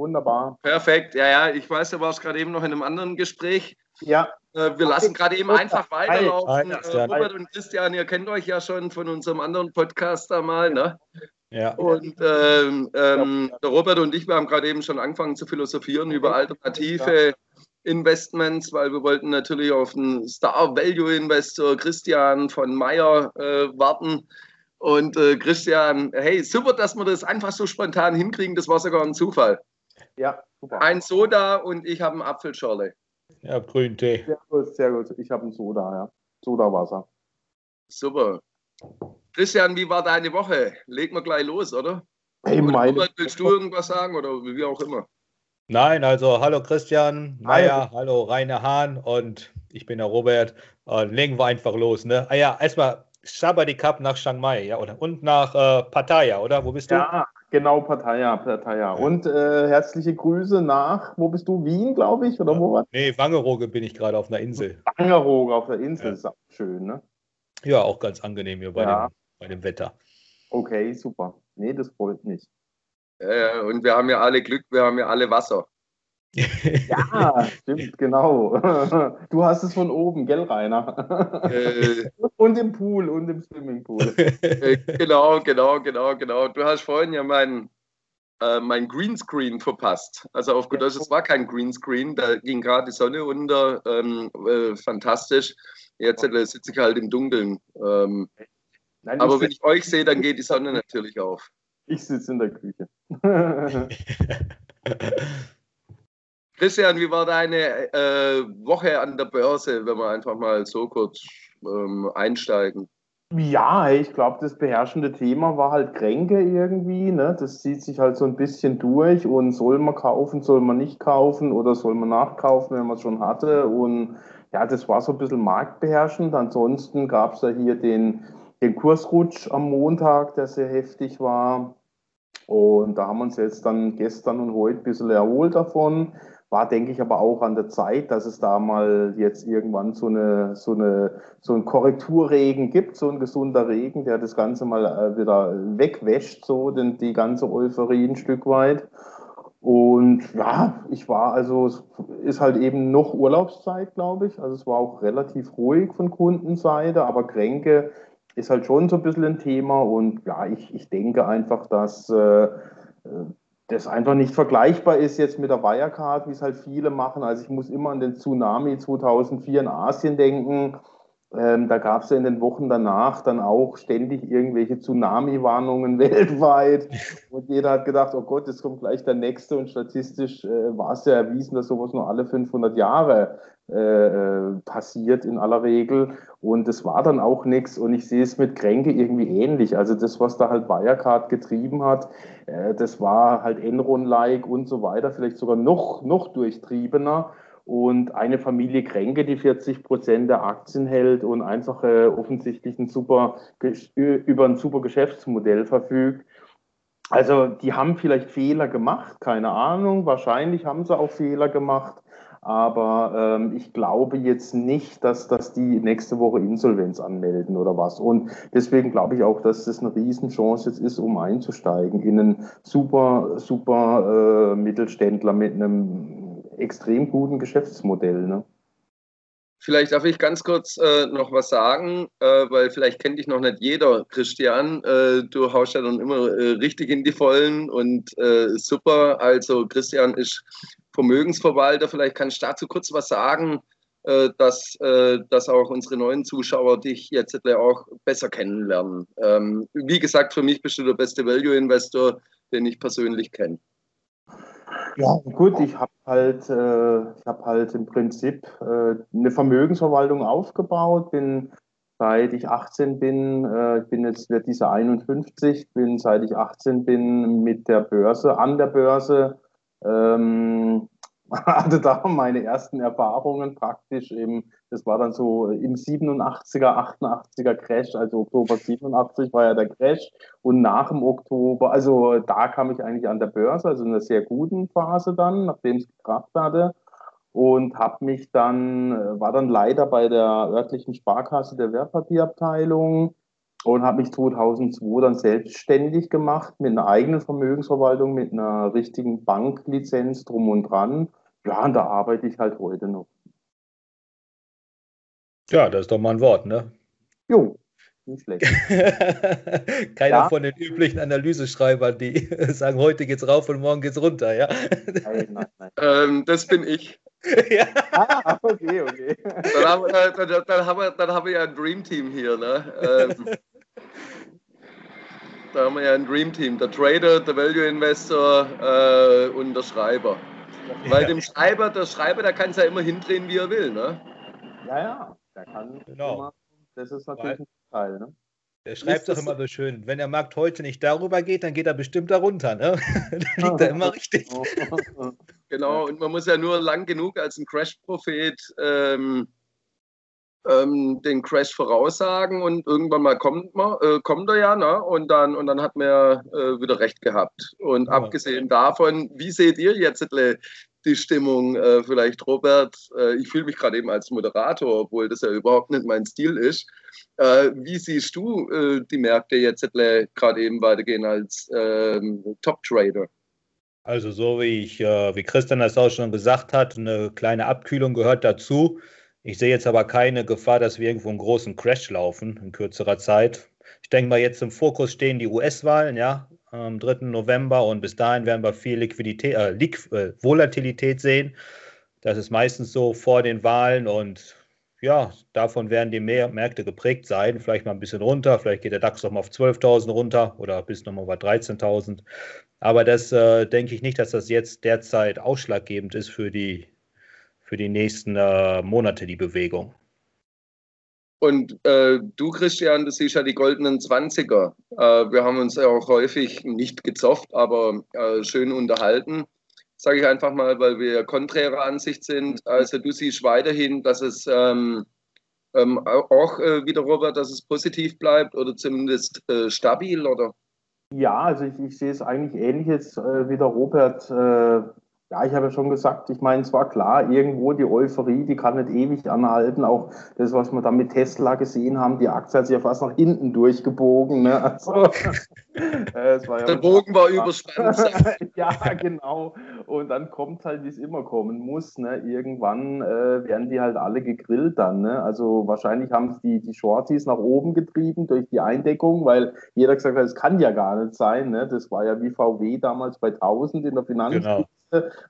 Wunderbar. Perfekt. Ja, ja, ich weiß, du warst gerade eben noch in einem anderen Gespräch. Ja. Äh, wir lassen gerade eben einfach weiterlaufen. Hi, Christian. Äh, Robert und Christian, ihr kennt euch ja schon von unserem anderen Podcast da mal, ne? Ja. Und ähm, ähm, der Robert und ich, wir haben gerade eben schon angefangen zu philosophieren über alternative Investments, weil wir wollten natürlich auf den Star Value Investor Christian von Meyer äh, warten. Und äh, Christian, hey, super, dass wir das einfach so spontan hinkriegen. Das war sogar ein Zufall. Ja, super. Ein Soda und ich habe einen Apfelschorle. Ja, Grüntee. Sehr gut, sehr gut. Ich habe ein Soda, ja. Sodawasser. Super. Christian, wie war deine Woche? Legen wir gleich los, oder? Hey, meine, Robert, willst du irgendwas sagen oder wie auch immer? Nein, also hallo Christian, Meier, hallo Rainer Hahn und ich bin der Robert. Und legen wir einfach los. Ne? Ah ja, erstmal Shabadi Cup nach Chiang Mai, ja, oder? Und nach äh, Pattaya, oder? Wo bist du? ja, genau, Partei, Partei. Und äh, herzliche Grüße nach, wo bist du? Wien, glaube ich, oder wo war Nee, Wangerooge bin ich gerade auf einer Insel. Bangerhoog auf der Insel, Ja. ist auch schön, ne? Ja, auch ganz angenehm hier bei, Ja. dem, bei dem Wetter. Okay, super. Nee, das freut mich. Äh, und wir haben ja alle Glück, wir haben ja alle Wasser. Ja, stimmt, genau. Du hast es von oben, gell, Rainer? Äh, Und im Pool und im Swimmingpool. äh, genau, genau, genau, genau. Du hast vorhin ja mein, äh, mein Greenscreen verpasst. Also auf gut Deutsch, es war kein Greenscreen, da ging gerade die Sonne unter. Ähm, äh, fantastisch. Jetzt äh, sitze ich halt im Dunkeln. Ähm, Nein, aber wenn ich euch sehe, dann geht die Sonne natürlich auf. ich sitze in der Küche. Christian, wie war deine äh, Woche an der Börse, wenn wir einfach mal so kurz ähm, einsteigen? Ja, ich glaube, das beherrschende Thema war halt Kränke irgendwie. Ne? Das zieht sich halt so ein bisschen durch und soll man kaufen, soll man nicht kaufen oder soll man nachkaufen, wenn man es schon hatte. Und ja, das war so ein bisschen marktbeherrschend. Ansonsten gab es ja hier den, den Kursrutsch am Montag, der sehr heftig war. Und da haben wir uns jetzt dann gestern und heute ein bisschen erholt davon. War, denke ich, aber auch an der Zeit, dass es da mal jetzt irgendwann so eine, so eine, so ein Korrekturregen gibt, so ein gesunder Regen, der das Ganze mal äh, wieder wegwäscht, so denn die ganze Euphorie ein Stück weit. Und ja, ich war also, es ist halt eben noch Urlaubszeit, glaube ich. Also es war auch relativ ruhig von Kundenseite, aber Kränke ist halt schon so ein bisschen ein Thema. Und ja, ich, ich denke einfach, dass äh, das einfach nicht vergleichbar ist jetzt mit der Wirecard, wie es halt viele machen. Also ich muss immer an den Tsunami 2004 in Asien denken. Ähm, da gab es ja in den Wochen danach dann auch ständig irgendwelche Tsunami-Warnungen weltweit. Und jeder hat gedacht, oh Gott, jetzt kommt gleich der nächste. Und statistisch äh, war es ja erwiesen, dass sowas nur alle 500 Jahre äh, äh, passiert in aller Regel. Und das war dann auch nichts. Und ich sehe es mit Kränke irgendwie ähnlich. Also das, was da halt Wirecard getrieben hat, äh, das war halt Enron-like und so weiter, vielleicht sogar noch, noch durchtriebener. Und eine Familie Kränke, die 40 Prozent der Aktien hält und einfach äh, offensichtlich ein super, über ein super Geschäftsmodell verfügt. Also die haben vielleicht Fehler gemacht, keine Ahnung. Wahrscheinlich haben sie auch Fehler gemacht. Aber ähm, ich glaube jetzt nicht, dass, dass die nächste Woche Insolvenz anmelden oder was. Und deswegen glaube ich auch, dass das eine Riesenchance jetzt ist, um einzusteigen in einen super, super äh, Mittelständler mit einem extrem guten Geschäftsmodell. Ne? Vielleicht darf ich ganz kurz äh, noch was sagen, äh, weil vielleicht kennt dich noch nicht jeder, Christian. Äh, du haust ja dann immer äh, richtig in die Vollen und äh, super. Also Christian ist Vermögensverwalter. Vielleicht kannst du dazu kurz was sagen, äh, dass, dass auch unsere neuen Zuschauer dich jetzt auch besser kennenlernen. Ähm, wie gesagt, für mich bist du der beste Value-Investor, den ich persönlich kenne. Ja, gut, ich habe halt, äh, habe halt im Prinzip äh, eine Vermögensverwaltung aufgebaut, bin seit ich 18 bin, äh, ich bin jetzt wird diese 51, bin seit ich 18 bin mit der Börse, an der Börse, ähm, hatte da meine ersten Erfahrungen praktisch im, das war dann so im 87er, 88er Crash, also Oktober 87 war ja der Crash und nach dem Oktober, also da kam ich eigentlich an der Börse, also in einer sehr guten Phase dann, nachdem es gekracht hatte und habe mich dann, war dann leider bei der örtlichen Sparkasse der Wertpapierabteilung und habe mich 2002 dann selbstständig gemacht mit einer eigenen Vermögensverwaltung, mit einer richtigen Banklizenz drum und dran. Ja, und da arbeite ich halt heute noch. Ja, das ist doch mal ein Wort, ne? Jo, nicht schlecht. Keiner ja. von den üblichen Analyseschreibern, die sagen, heute geht's rauf und morgen geht's runter, ja? Nein, nein, nein. Ähm, das bin ich. ja. Ah, okay, okay. Dann haben, äh, dann, dann, haben wir, dann haben wir ja ein Dream Team hier, ne? Ähm, da haben wir ja ein Dream Team, der Trader, der Value Investor äh, und der Schreiber. Weil dem Schreiber, der Schreiber, der kann es ja immer hindrehen, wie er will, ne? Ja, ja, der kann genau. immer, das ist natürlich Weil, ein Teil, ne? Der schreibt doch immer so schön, wenn der Markt heute nicht darüber geht, dann geht er bestimmt darunter. Ne? da liegt er immer richtig. genau, und man muss ja nur lang genug als ein Crash-Prophet ähm, ähm, den Crash voraussagen und irgendwann mal kommt, man, äh, kommt er ja ne? und, dann, und dann hat man äh, wieder recht gehabt. Und ja. abgesehen davon, wie seht ihr jetzt die Stimmung? Äh, vielleicht Robert, äh, ich fühle mich gerade eben als Moderator, obwohl das ja überhaupt nicht mein Stil ist. Äh, wie siehst du äh, die Märkte jetzt gerade eben weitergehen als ähm, Top-Trader? Also so wie ich, äh, wie Christian das auch schon gesagt hat, eine kleine Abkühlung gehört dazu. Ich sehe jetzt aber keine Gefahr, dass wir irgendwo einen großen Crash laufen in kürzerer Zeit. Ich denke mal, jetzt im Fokus stehen die US-Wahlen, ja, am 3. November und bis dahin werden wir viel Liquidität, äh, Liqu äh, Volatilität sehen. Das ist meistens so vor den Wahlen und ja, davon werden die Märkte geprägt sein. Vielleicht mal ein bisschen runter, vielleicht geht der DAX noch mal auf 12.000 runter oder bis nochmal bei 13.000. Aber das äh, denke ich nicht, dass das jetzt derzeit ausschlaggebend ist für die, für die nächsten äh, Monate, die Bewegung. Und äh, du, Christian, du siehst ja die goldenen 20er. Äh, wir haben uns ja auch häufig nicht gezofft, aber äh, schön unterhalten sage ich einfach mal, weil wir konträrer Ansicht sind. Also du siehst weiterhin, dass es ähm, ähm, auch äh, wieder, Robert, dass es positiv bleibt oder zumindest äh, stabil, oder? Ja, also ich, ich sehe es eigentlich ähnlich jetzt äh, wie der Robert. Äh, ja, ich habe ja schon gesagt, ich meine, es war klar, irgendwo die Euphorie, die kann nicht ewig anhalten. Auch das, was wir da mit Tesla gesehen haben, die Aktie hat sich ja fast nach hinten durchgebogen. Ne? Also, äh, ja Der Bogen war überspannt. ja, genau. Und dann kommt halt, wie es immer kommen muss. Ne? Irgendwann äh, werden die halt alle gegrillt dann. Ne? Also wahrscheinlich haben es die, die Shorties nach oben getrieben durch die Eindeckung, weil jeder gesagt hat, es kann ja gar nicht sein. Ne? Das war ja wie VW damals bei 1000 in der Finanzkrise. Genau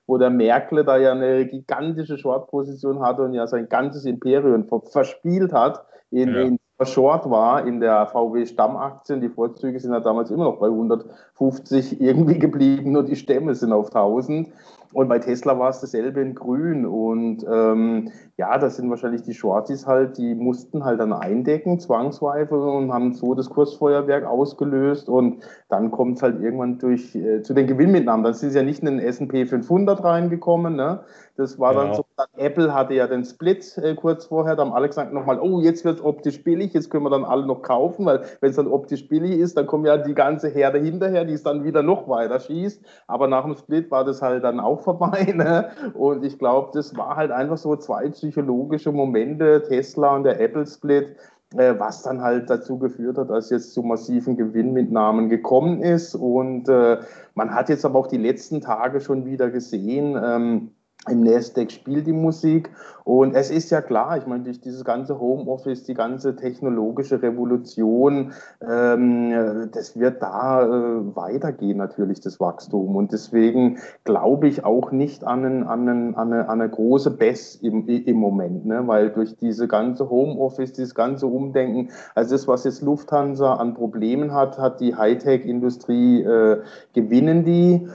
wo der Merkel da ja eine gigantische Short-Position hatte und ja sein ganzes Imperium verspielt hat, in, ja. in Short war in der VW-Stammaktien. Die Vorzüge sind ja damals immer noch bei 150 irgendwie geblieben, nur die Stämme sind auf 1000. Und bei Tesla war es dasselbe in Grün. Und ähm, ja, das sind wahrscheinlich die Shorties halt, die mussten halt dann eindecken, zwangsweise, und haben so das Kursfeuerwerk ausgelöst. Und dann kommt es halt irgendwann durch äh, zu den Gewinnmitnahmen. Dann sind sie ja nicht in den S&P 500 reingekommen. Ne? Das war genau. dann so, dann Apple hatte ja den Split äh, kurz vorher. Da haben alle gesagt nochmal, oh, jetzt wird es optisch billig, jetzt können wir dann alle noch kaufen, weil wenn es dann optisch billig ist, dann kommt ja die ganze Herde hinterher, die es dann wieder noch weiter schießt. Aber nach dem Split war das halt dann auch vorbei. Ne? Und ich glaube, das war halt einfach so zwei psychologische Momente, Tesla und der Apple-Split, äh, was dann halt dazu geführt hat, dass jetzt zu massiven Gewinnmitnahmen gekommen ist. Und äh, man hat jetzt aber auch die letzten Tage schon wieder gesehen, ähm, im Nasdaq spielt die Musik. Und es ist ja klar, ich meine, durch dieses ganze Homeoffice, die ganze technologische Revolution, ähm, das wird da äh, weitergehen natürlich, das Wachstum. Und deswegen glaube ich auch nicht an, einen, an, einen, an, eine, an eine große Bess im, im Moment, ne? weil durch diese ganze Homeoffice, dieses ganze Umdenken, also das, was jetzt Lufthansa an Problemen hat, hat die Hightech-Industrie, äh, gewinnen die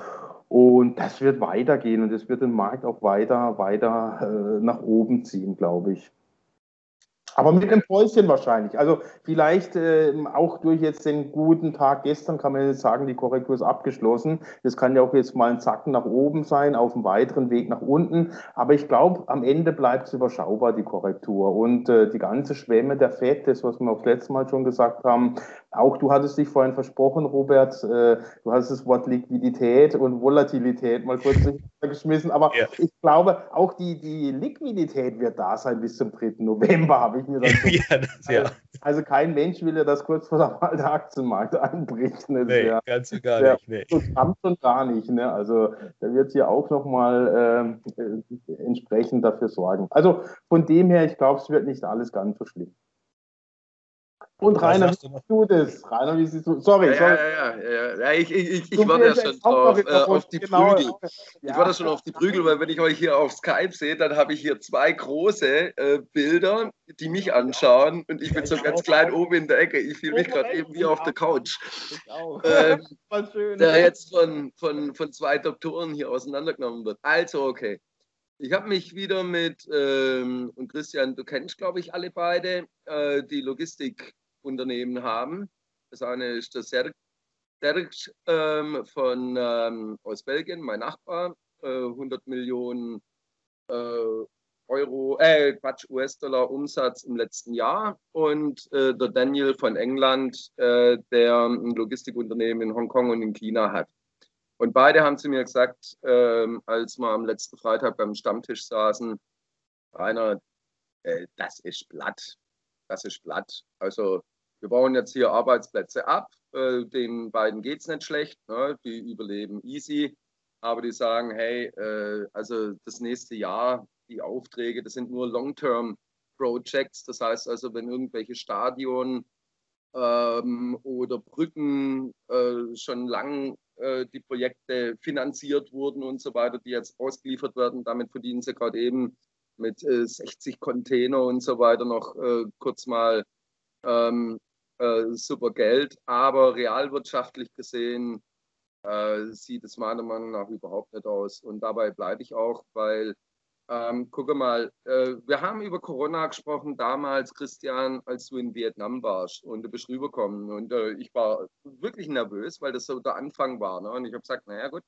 und das wird weitergehen und es wird den Markt auch weiter, weiter äh, nach oben ziehen, glaube ich. Aber mit einem Päuschen wahrscheinlich. Also vielleicht äh, auch durch jetzt den guten Tag gestern kann man jetzt sagen, die Korrektur ist abgeschlossen. Das kann ja auch jetzt mal ein Zacken nach oben sein, auf einem weiteren Weg nach unten. Aber ich glaube, am Ende bleibt es überschaubar, die Korrektur. Und äh, die ganze Schwemme der FED, das, was wir auch letztes Mal schon gesagt haben, auch du hattest dich vorhin versprochen, Robert, äh, du hast das Wort Liquidität und Volatilität mal kurz geschmissen. Aber ja. ich glaube, auch die, die Liquidität wird da sein bis zum 3. November, habe ich mir dann so ja, das, ja. Also kein Mensch will ja das kurz vor der Wahl der Aktienmarkt einbricht. Ne? Nee, der, ganz und gar nicht. Nee. Das kommt schon gar nicht. Ne? Also da wird hier auch nochmal äh, entsprechend dafür sorgen. Also von dem her, ich glaube, es wird nicht alles ganz so schlimm. Und Rainer, wie siehst du das? Rainer, wie siehst du? Sorry, ja, sorry. Ja, ja, ja. Ich, ich, ich war ja schon drauf, äh, auf die genau. Prügel. Ja. Ich war da schon auf die Prügel, weil wenn ich euch hier auf Skype sehe, dann habe ich hier zwei große äh, Bilder, die mich anschauen und ich bin so ganz klein oben in der Ecke. Ich fühle mich gerade eben wie auf der Couch. Ich auch. Ähm, schön. Der jetzt von, von, von zwei Doktoren hier auseinandergenommen wird. Also, okay. Ich habe mich wieder mit, ähm, und Christian, du kennst, glaube ich, alle beide, äh, die Logistik Unternehmen haben. Das eine ist der Serg, ähm, von, ähm, aus Belgien, mein Nachbar, äh, 100 Millionen äh, Euro, äh, Quatsch, US-Dollar Umsatz im letzten Jahr und äh, der Daniel von England, äh, der ein Logistikunternehmen in Hongkong und in China hat. Und beide haben zu mir gesagt, ähm, als wir am letzten Freitag beim Stammtisch saßen, Rainer, äh, das ist platt. Das ist platt. Also wir bauen jetzt hier Arbeitsplätze ab. Äh, den beiden geht es nicht schlecht. Ne? Die überleben easy. Aber die sagen, hey, äh, also das nächste Jahr, die Aufträge, das sind nur Long-Term Projects. Das heißt also, wenn irgendwelche Stadion ähm, oder Brücken äh, schon lang äh, die Projekte finanziert wurden und so weiter, die jetzt ausgeliefert werden, damit verdienen sie gerade eben mit 60 äh, Container und so weiter noch äh, kurz mal ähm, äh, super Geld, aber realwirtschaftlich gesehen äh, sieht es meiner Meinung nach überhaupt nicht aus. Und dabei bleibe ich auch, weil, ähm, gucke mal, äh, wir haben über Corona gesprochen damals, Christian, als du in Vietnam warst und du bist rübergekommen. Und äh, ich war wirklich nervös, weil das so der Anfang war. Ne? Und ich habe gesagt, naja gut,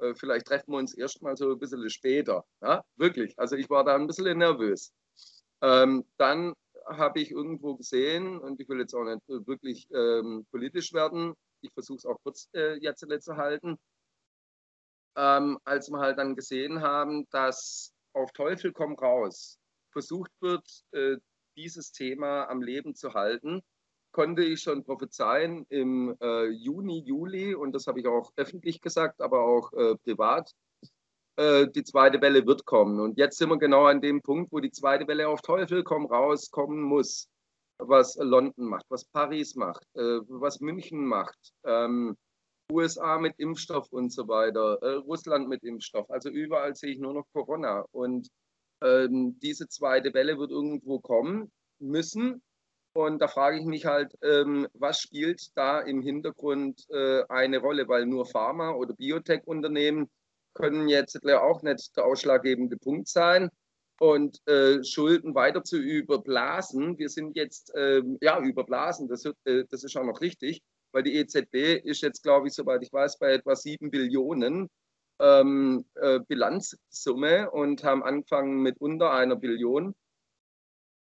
äh, vielleicht treffen wir uns erst mal so ein bisschen später. Ja? Wirklich, also ich war da ein bisschen nervös. Ähm, dann habe ich irgendwo gesehen, und ich will jetzt auch nicht wirklich ähm, politisch werden, ich versuche es auch kurz äh, jetzt zu halten, ähm, als wir halt dann gesehen haben, dass auf Teufel komm raus versucht wird, äh, dieses Thema am Leben zu halten, konnte ich schon prophezeien im äh, Juni, Juli, und das habe ich auch öffentlich gesagt, aber auch äh, privat, äh, die zweite Welle wird kommen. Und jetzt sind wir genau an dem Punkt, wo die zweite Welle auf Teufel komm raus kommen muss. Was London macht, was Paris macht, äh, was München macht, ähm, USA mit Impfstoff und so weiter, äh, Russland mit Impfstoff. Also überall sehe ich nur noch Corona. Und ähm, diese zweite Welle wird irgendwo kommen müssen. Und da frage ich mich halt, ähm, was spielt da im Hintergrund äh, eine Rolle? Weil nur Pharma- oder Biotech-Unternehmen können jetzt auch nicht der ausschlaggebende Punkt sein. Und äh, Schulden weiter zu überblasen, wir sind jetzt äh, ja überblasen, das, äh, das ist auch noch richtig, weil die EZB ist jetzt, glaube ich, soweit ich weiß, bei etwa 7 Billionen ähm, äh, Bilanzsumme und haben angefangen mit unter einer Billion.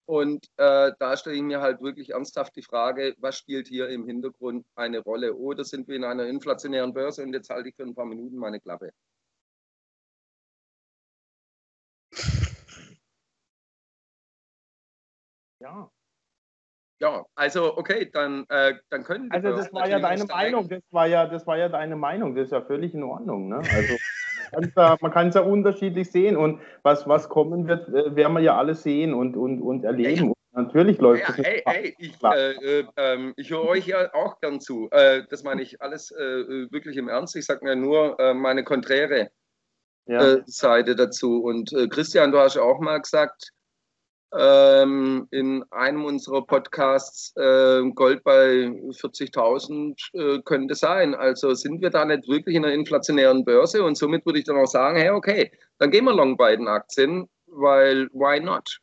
Und äh, da stelle ich mir halt wirklich ernsthaft die Frage, was spielt hier im Hintergrund eine Rolle? Oder sind wir in einer inflationären Börse und jetzt halte ich für ein paar Minuten meine Klappe. Ja. Ja, also okay, dann, äh, dann können wir. Also das war ja deine Meinung, das war ja, das war ja deine Meinung, das ist ja völlig in Ordnung. Ne? Also man kann es ja unterschiedlich sehen und was, was kommen wird, äh, werden wir ja alle sehen und, und, und erleben. Ja, Natürlich läuft ja, das. Hey, hey, ich, äh, äh, ähm, ich höre euch ja auch gern zu. Äh, das meine ich alles äh, wirklich im Ernst. Ich sage mir nur meine konträre ja. Seite dazu. Und Christian, du hast ja auch mal gesagt, ähm, in einem unserer Podcasts äh, Gold bei 40.000 äh, könnte sein. Also sind wir da nicht wirklich in einer inflationären Börse und somit würde ich dann auch sagen, hey, okay, dann gehen wir long bei den Aktien, weil why not?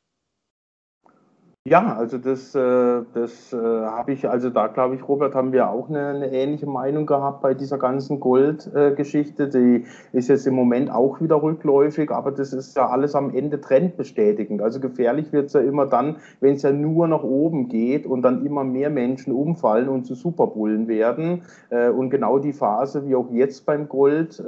Ja, also das, äh, das äh, habe ich, also da glaube ich, Robert, haben wir auch eine, eine ähnliche Meinung gehabt bei dieser ganzen Goldgeschichte. Die ist jetzt im Moment auch wieder rückläufig, aber das ist ja alles am Ende trendbestätigend. Also gefährlich wird es ja immer dann, wenn es ja nur nach oben geht und dann immer mehr Menschen umfallen und zu Superbullen werden. Äh, und genau die Phase, wie auch jetzt beim Gold,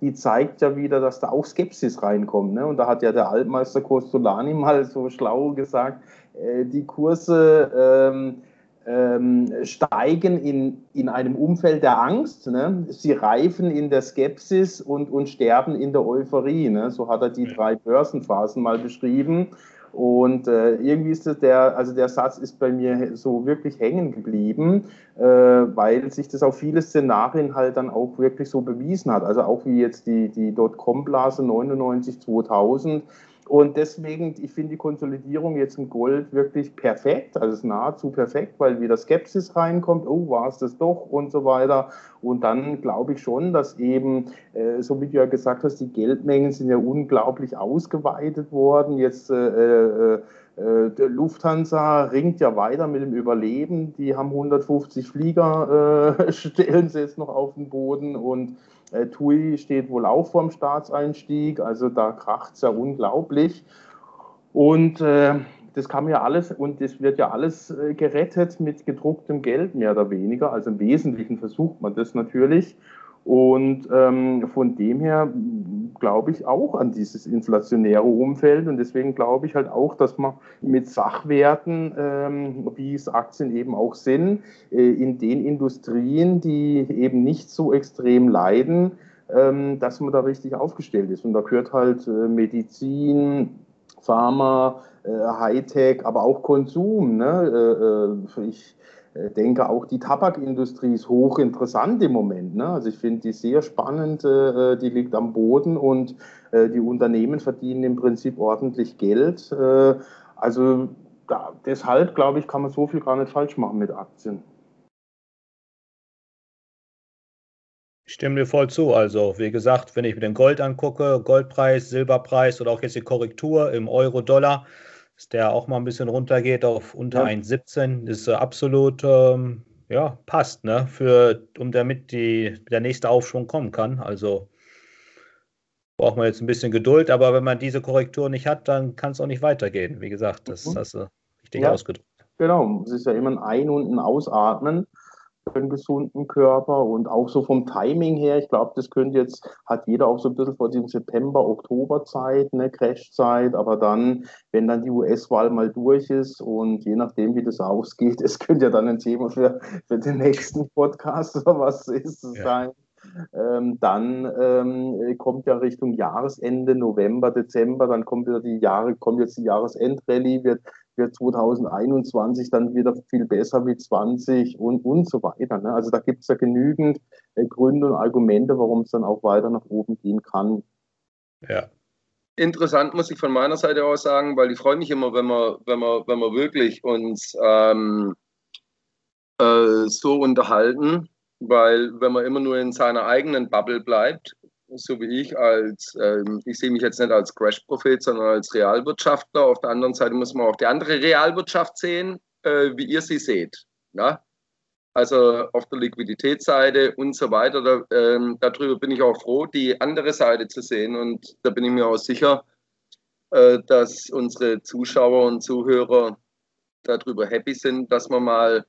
die zeigt ja wieder, dass da auch Skepsis reinkommt. Ne? Und da hat ja der Altmeister Costolani mal so schlau gesagt, äh, die Kurse ähm, ähm, steigen in, in einem Umfeld der Angst. Ne? Sie reifen in der Skepsis und, und sterben in der Euphorie. Ne? So hat er die drei Börsenphasen mal beschrieben. Und äh, irgendwie ist das der, also der Satz ist bei mir so wirklich hängen geblieben, äh, weil sich das auf viele Szenarien halt dann auch wirklich so bewiesen hat. Also auch wie jetzt die, die Dotcom-Blase 99, 2000, und deswegen, ich finde die Konsolidierung jetzt im Gold wirklich perfekt, also nahezu perfekt, weil wieder Skepsis reinkommt, oh, war es das doch und so weiter. Und dann glaube ich schon, dass eben, äh, so wie du ja gesagt hast, die Geldmengen sind ja unglaublich ausgeweitet worden. Jetzt äh, äh, äh Lufthansa ringt ja weiter mit dem Überleben. Die haben 150 Flieger, äh, stellen sie jetzt noch auf den Boden und äh, TUI steht wohl auch vorm Staatseinstieg, also da kracht es ja unglaublich. Und äh, das kann ja alles, und das wird ja alles äh, gerettet mit gedrucktem Geld, mehr oder weniger. Also im Wesentlichen versucht man das natürlich. Und ähm, von dem her glaube ich auch an dieses inflationäre Umfeld. Und deswegen glaube ich halt auch, dass man mit Sachwerten, ähm, wie es Aktien eben auch sind, äh, in den Industrien, die eben nicht so extrem leiden, ähm, dass man da richtig aufgestellt ist. Und da gehört halt äh, Medizin, Pharma, äh, Hightech, aber auch Konsum. Ne? Äh, äh ich denke, auch die Tabakindustrie ist hochinteressant im Moment. Ne? Also ich finde die sehr spannend, äh, die liegt am Boden und äh, die Unternehmen verdienen im Prinzip ordentlich Geld. Äh, also da, deshalb, glaube ich, kann man so viel gar nicht falsch machen mit Aktien. Ich stimme dir voll zu. Also, wie gesagt, wenn ich mir den Gold angucke, Goldpreis, Silberpreis oder auch jetzt die Korrektur im Euro-Dollar, dass der auch mal ein bisschen runtergeht auf unter ja. 1,17, ist absolut, ähm, ja, passt, ne? Für, um damit die, der nächste Aufschwung kommen kann. Also braucht man jetzt ein bisschen Geduld, aber wenn man diese Korrektur nicht hat, dann kann es auch nicht weitergehen. Wie gesagt, das mhm. hast du richtig ja. ausgedrückt. Genau, es ist ja immer ein Ein- und ein Ausatmen einen gesunden Körper und auch so vom Timing her, ich glaube, das könnte jetzt, hat jeder auch so ein bisschen vor diesem September, Oktober Zeit, eine Crashzeit, aber dann, wenn dann die US-Wahl mal durch ist und je nachdem, wie das ausgeht, es könnte ja dann ein Thema für, für den nächsten Podcast oder was ist es ja. sein. Ähm, dann ähm, kommt ja Richtung Jahresende, November, Dezember, dann kommt wieder die Jahre, kommt jetzt die Jahresendrallye, wird wird 2021 dann wieder viel besser wie 20 und, und so weiter. Ne? Also da gibt es ja genügend äh, Gründe und Argumente, warum es dann auch weiter nach oben gehen kann. Ja. Interessant muss ich von meiner Seite aus sagen, weil ich freue mich immer, wenn wir, wenn wir, wenn wir wirklich uns ähm, äh, so unterhalten, weil wenn man immer nur in seiner eigenen Bubble bleibt, so wie ich, als ähm, ich sehe mich jetzt nicht als Crash-Prophet, sondern als Realwirtschaftler. Auf der anderen Seite muss man auch die andere Realwirtschaft sehen, äh, wie ihr sie seht. Ja? Also auf der Liquiditätsseite und so weiter. Da, ähm, darüber bin ich auch froh, die andere Seite zu sehen. Und da bin ich mir auch sicher, äh, dass unsere Zuschauer und Zuhörer darüber happy sind, dass wir mal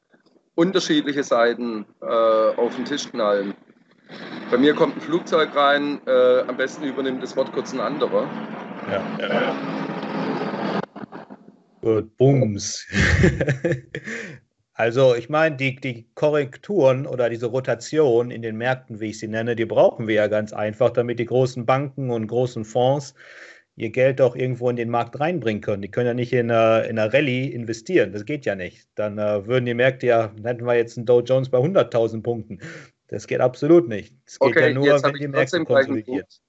unterschiedliche Seiten äh, auf den Tisch knallen. Bei mir kommt ein Flugzeug rein, äh, am besten übernimmt das Wort kurz ein anderer. Ja. Gut, Bums. also ich meine, die, die Korrekturen oder diese Rotation in den Märkten, wie ich sie nenne, die brauchen wir ja ganz einfach, damit die großen Banken und großen Fonds ihr Geld auch irgendwo in den Markt reinbringen können. Die können ja nicht in einer, in einer Rallye investieren. Das geht ja nicht. Dann äh, würden die Märkte ja, hätten wir jetzt einen Dow Jones bei 100.000 Punkten. Das geht absolut nicht. Es geht okay, ja nur, wenn die Märkte konsolidiert.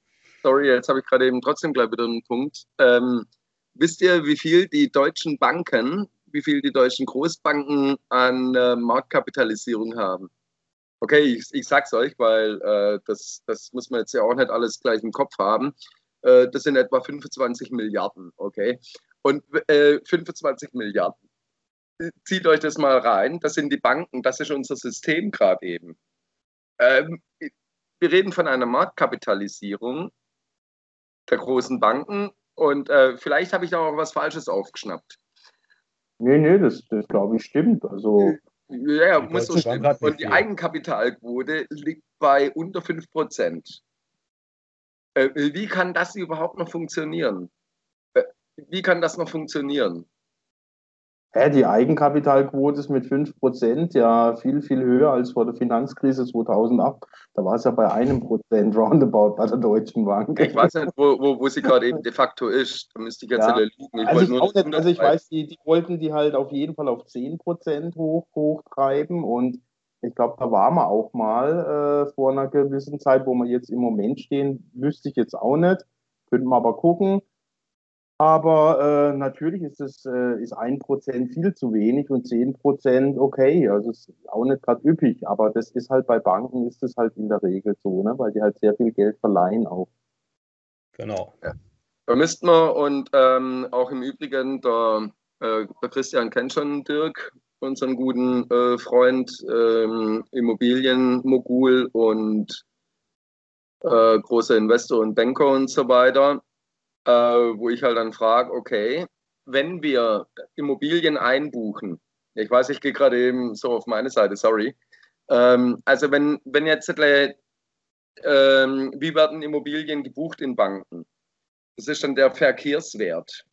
Sorry, jetzt habe ich gerade eben trotzdem gleich wieder einen Punkt. Ähm, wisst ihr, wie viel die deutschen Banken, wie viel die deutschen Großbanken an äh, Marktkapitalisierung haben? Okay, ich, ich sag's euch, weil äh, das, das muss man jetzt ja auch nicht alles gleich im Kopf haben. Äh, das sind etwa 25 Milliarden, okay? Und 25 äh, Milliarden. zieht euch das mal rein. Das sind die Banken, das ist unser System gerade eben. Ähm, wir reden von einer Marktkapitalisierung der großen Banken und äh, vielleicht habe ich da auch was Falsches aufgeschnappt. Nee, nee, das, das glaube ich stimmt. Also, ja, ja muss so stimmen. Und die Eigenkapitalquote liegt bei unter 5%. Äh, wie kann das überhaupt noch funktionieren? Äh, wie kann das noch funktionieren? Hä, die Eigenkapitalquote ist mit 5% ja viel, viel höher als vor der Finanzkrise 2008. Da war es ja bei einem Prozent roundabout bei der Deutschen Bank. Ich weiß nicht, wo, wo, wo sie gerade eben de facto ist. Da müsste ich jetzt ja. lügen. Ich also, ich, nicht, also ich weiß, die, die wollten die halt auf jeden Fall auf 10% hoch, hochtreiben und ich glaube, da waren wir auch mal äh, vor einer gewissen Zeit, wo wir jetzt im Moment stehen, wüsste ich jetzt auch nicht. Könnten wir aber gucken. Aber äh, natürlich ist es äh, ist ein Prozent viel zu wenig und zehn Prozent okay. Also ist auch nicht gerade üppig. Aber das ist halt bei Banken ist es halt in der Regel so, ne? weil die halt sehr viel Geld verleihen auch. Genau. Ja. Da müssten wir und ähm, auch im Übrigen, der, äh, der Christian kennt schon Dirk, unseren guten äh, Freund, ähm, Immobilienmogul und äh, großer Investor und Banker und so weiter äh, wo ich halt dann frage, okay, wenn wir Immobilien einbuchen, ich weiß, ich gehe gerade eben so auf meine Seite, sorry. Ähm, also wenn, wenn jetzt, äh, wie werden Immobilien gebucht in Banken? Das ist dann der Verkehrswert.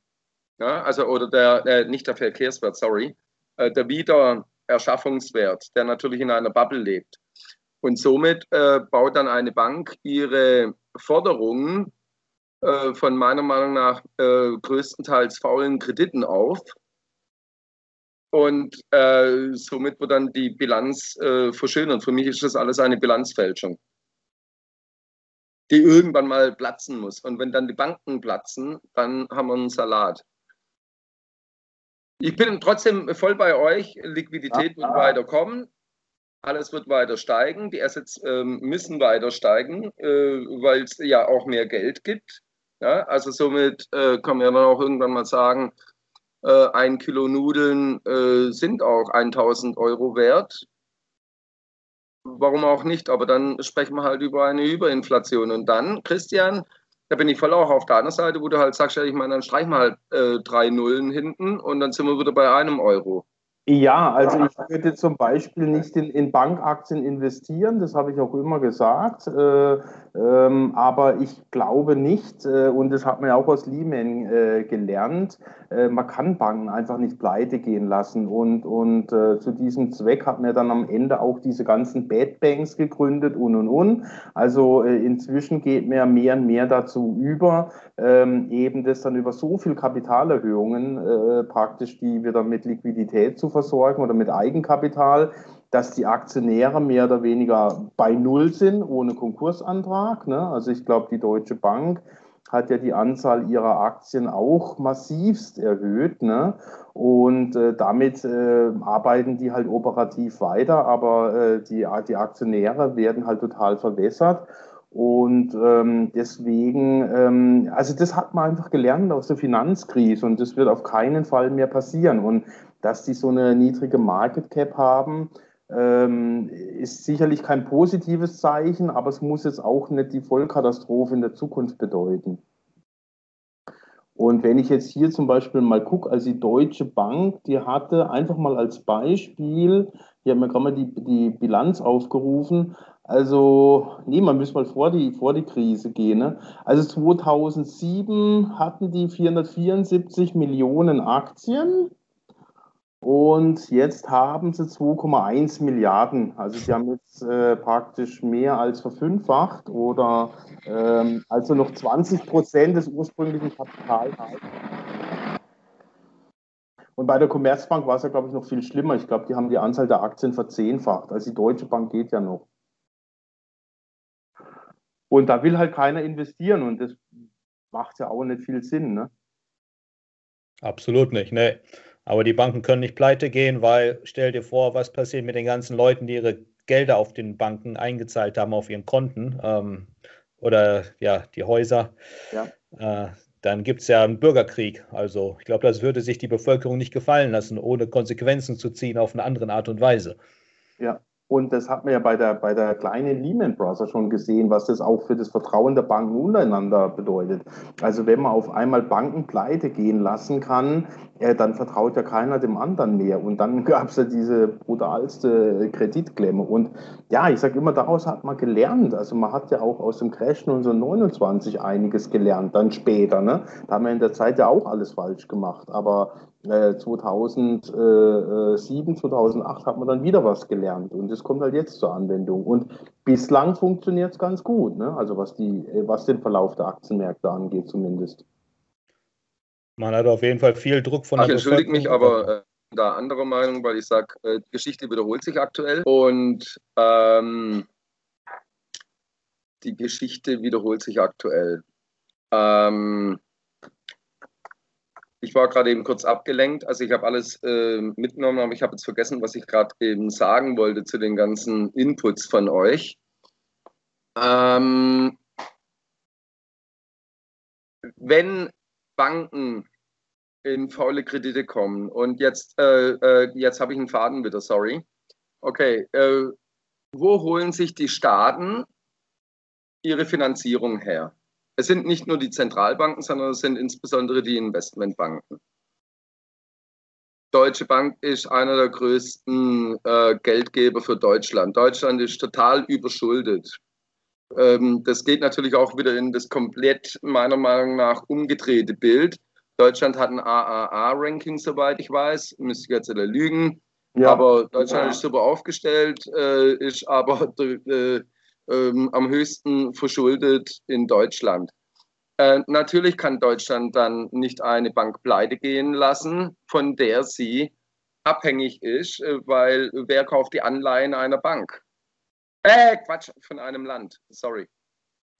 Ja, also, oder der, äh, nicht der Verkehrswert, sorry, äh, der Wiedererschaffungswert, der natürlich in einer Bubble lebt. Und somit äh, baut dann eine Bank ihre Forderungen äh, von meiner Meinung nach äh, größtenteils faulen Krediten auf. Und äh, somit wird dann die Bilanz äh, verschönert. Für mich ist das alles eine Bilanzfälschung, die irgendwann mal platzen muss. Und wenn dann die Banken platzen, dann haben wir einen Salat. Ich bin trotzdem voll bei euch. Liquidität wird weiter kommen. Alles wird weiter steigen. Die Assets ähm, müssen weiter steigen, äh, weil es ja auch mehr Geld gibt. Ja, also somit äh, kann man ja dann auch irgendwann mal sagen, äh, ein Kilo Nudeln äh, sind auch 1000 Euro wert. Warum auch nicht? Aber dann sprechen wir halt über eine Überinflation. Und dann, Christian, da bin ich voll auch auf der anderen Seite, wo du halt sagst, ja, ich meine, dann streichen wir halt äh, drei Nullen hinten und dann sind wir wieder bei einem Euro. Ja, also ich würde zum Beispiel nicht in, in Bankaktien investieren, das habe ich auch immer gesagt. Äh, ähm, aber ich glaube nicht, äh, und das hat man ja auch aus Lehman äh, gelernt, äh, man kann Banken einfach nicht pleite gehen lassen. Und, und äh, zu diesem Zweck hat man dann am Ende auch diese ganzen Bad Banks gegründet und und und. Also äh, inzwischen geht man ja mehr und mehr dazu über, ähm, eben das dann über so viel Kapitalerhöhungen praktisch, die wir dann mit Liquidität zu versorgen oder mit Eigenkapital, dass die Aktionäre mehr oder weniger bei Null sind, ohne Konkursantrag. Ne? Also ich glaube, die Deutsche Bank hat ja die Anzahl ihrer Aktien auch massivst erhöht. Ne? Und äh, damit äh, arbeiten die halt operativ weiter, aber äh, die, die Aktionäre werden halt total verwässert. Und ähm, deswegen, ähm, also das hat man einfach gelernt aus der Finanzkrise und das wird auf keinen Fall mehr passieren. Und dass die so eine niedrige Market Cap haben, ähm, ist sicherlich kein positives Zeichen, aber es muss jetzt auch nicht die Vollkatastrophe in der Zukunft bedeuten. Und wenn ich jetzt hier zum Beispiel mal gucke, also die Deutsche Bank, die hatte einfach mal als Beispiel, hier haben wir gerade mal die, die Bilanz aufgerufen, also, nee, man muss mal vor die, vor die Krise gehen. Ne? Also 2007 hatten die 474 Millionen Aktien und jetzt haben sie 2,1 Milliarden. Also sie haben jetzt äh, praktisch mehr als verfünffacht oder ähm, also noch 20 Prozent des ursprünglichen Kapitals. Und bei der Commerzbank war es ja, glaube ich, noch viel schlimmer. Ich glaube, die haben die Anzahl der Aktien verzehnfacht. Also die Deutsche Bank geht ja noch. Und da will halt keiner investieren und das macht ja auch nicht viel Sinn. Ne? Absolut nicht, ne. Aber die Banken können nicht pleite gehen, weil stell dir vor, was passiert mit den ganzen Leuten, die ihre Gelder auf den Banken eingezahlt haben, auf ihren Konten ähm, oder ja, die Häuser. Ja. Äh, dann gibt es ja einen Bürgerkrieg. Also ich glaube, das würde sich die Bevölkerung nicht gefallen lassen, ohne Konsequenzen zu ziehen auf eine andere Art und Weise. Ja, und das hat man ja bei der, bei der kleinen Lehman Brothers schon gesehen, was das auch für das Vertrauen der Banken untereinander bedeutet. Also wenn man auf einmal Banken pleite gehen lassen kann, äh, dann vertraut ja keiner dem anderen mehr. Und dann gab es ja diese brutalste Kreditklemme. Und ja, ich sage immer, daraus hat man gelernt. Also man hat ja auch aus dem Crash 1929 einiges gelernt, dann später. Ne? Da haben wir in der Zeit ja auch alles falsch gemacht. Aber 2007, 2008 hat man dann wieder was gelernt und das kommt halt jetzt zur Anwendung. Und bislang funktioniert es ganz gut, ne? also was, die, was den Verlauf der Aktienmärkte angeht zumindest. Man hat auf jeden Fall viel Druck von Ach, der Ich entschuldige mich, aber äh, da andere Meinung, weil ich sage, äh, die Geschichte wiederholt sich aktuell und ähm, die Geschichte wiederholt sich aktuell. Ähm, ich war gerade eben kurz abgelenkt. Also ich habe alles äh, mitgenommen, aber ich habe jetzt vergessen, was ich gerade eben sagen wollte zu den ganzen Inputs von euch. Ähm, wenn Banken in faule Kredite kommen und jetzt, äh, äh, jetzt habe ich einen Faden wieder, sorry. Okay, äh, wo holen sich die Staaten ihre Finanzierung her? Es sind nicht nur die Zentralbanken, sondern es sind insbesondere die Investmentbanken. Deutsche Bank ist einer der größten äh, Geldgeber für Deutschland. Deutschland ist total überschuldet. Ähm, das geht natürlich auch wieder in das komplett meiner Meinung nach umgedrehte Bild. Deutschland hat ein AAA-Ranking, soweit ich weiß. Müsste ich jetzt alle lügen. Ja. Aber Deutschland ja. ist super aufgestellt, äh, ist aber äh, ähm, am höchsten verschuldet in Deutschland. Äh, natürlich kann Deutschland dann nicht eine Bank pleite gehen lassen, von der sie abhängig ist, äh, weil wer kauft die Anleihen einer Bank? Äh, Quatsch, von einem Land, sorry.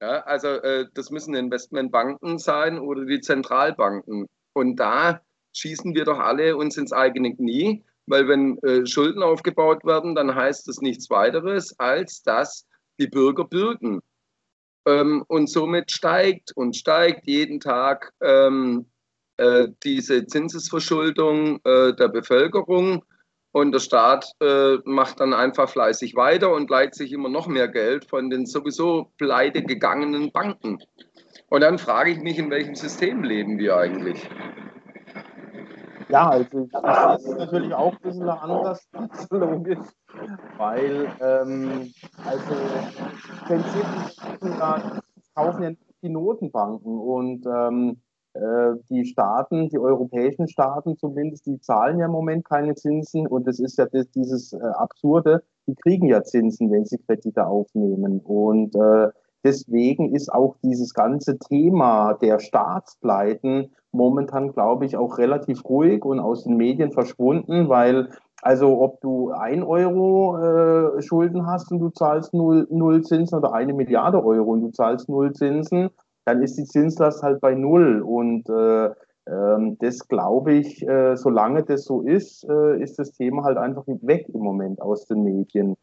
Ja, also äh, das müssen Investmentbanken sein oder die Zentralbanken. Und da schießen wir doch alle uns ins eigene Knie, weil wenn äh, Schulden aufgebaut werden, dann heißt das nichts weiteres, als dass die Bürger bürgen. Ähm, und somit steigt und steigt jeden Tag ähm, äh, diese Zinsesverschuldung äh, der Bevölkerung. Und der Staat äh, macht dann einfach fleißig weiter und leiht sich immer noch mehr Geld von den sowieso pleite gegangenen Banken. Und dann frage ich mich, in welchem System leben wir eigentlich? Ja, also das ist natürlich auch ein bisschen anders, logisch, weil ähm, also Prinzip kaufen ja die Notenbanken und ähm, äh, die Staaten, die europäischen Staaten zumindest, die zahlen ja im Moment keine Zinsen und das ist ja das, dieses äh, Absurde, die kriegen ja Zinsen, wenn sie Kredite aufnehmen und äh, deswegen ist auch dieses ganze Thema der Staatspleiten momentan, glaube ich, auch relativ ruhig und aus den Medien verschwunden, weil also ob du ein Euro äh, Schulden hast und du zahlst null, null Zinsen oder eine Milliarde Euro und du zahlst null Zinsen, dann ist die Zinslast halt bei null. Und äh, ähm, das glaube ich, äh, solange das so ist, äh, ist das Thema halt einfach weg im Moment aus den Medien.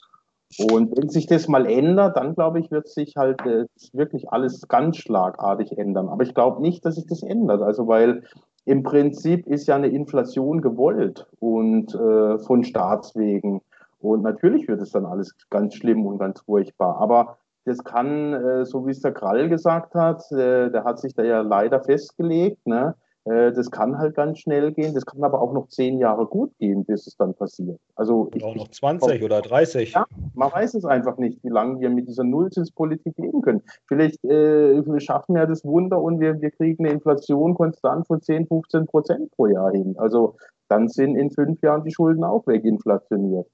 Und wenn sich das mal ändert, dann glaube ich, wird sich halt äh, wirklich alles ganz schlagartig ändern. Aber ich glaube nicht, dass sich das ändert. Also weil im Prinzip ist ja eine Inflation gewollt und äh, von Staatswegen. Und natürlich wird es dann alles ganz schlimm und ganz furchtbar. Aber das kann, äh, so wie es der Krall gesagt hat, äh, der hat sich da ja leider festgelegt, ne? Äh, das kann halt ganz schnell gehen. Das kann aber auch noch zehn Jahre gut gehen, bis es dann passiert. Also ich, auch noch 20 ich, oder 30. Ja, man weiß es einfach nicht, wie lange wir mit dieser Nullzinspolitik leben können. Vielleicht äh, wir schaffen ja das Wunder und wir, wir kriegen eine Inflation konstant von 10, 15 Prozent pro Jahr hin. Also dann sind in fünf Jahren die Schulden auch weginflationiert.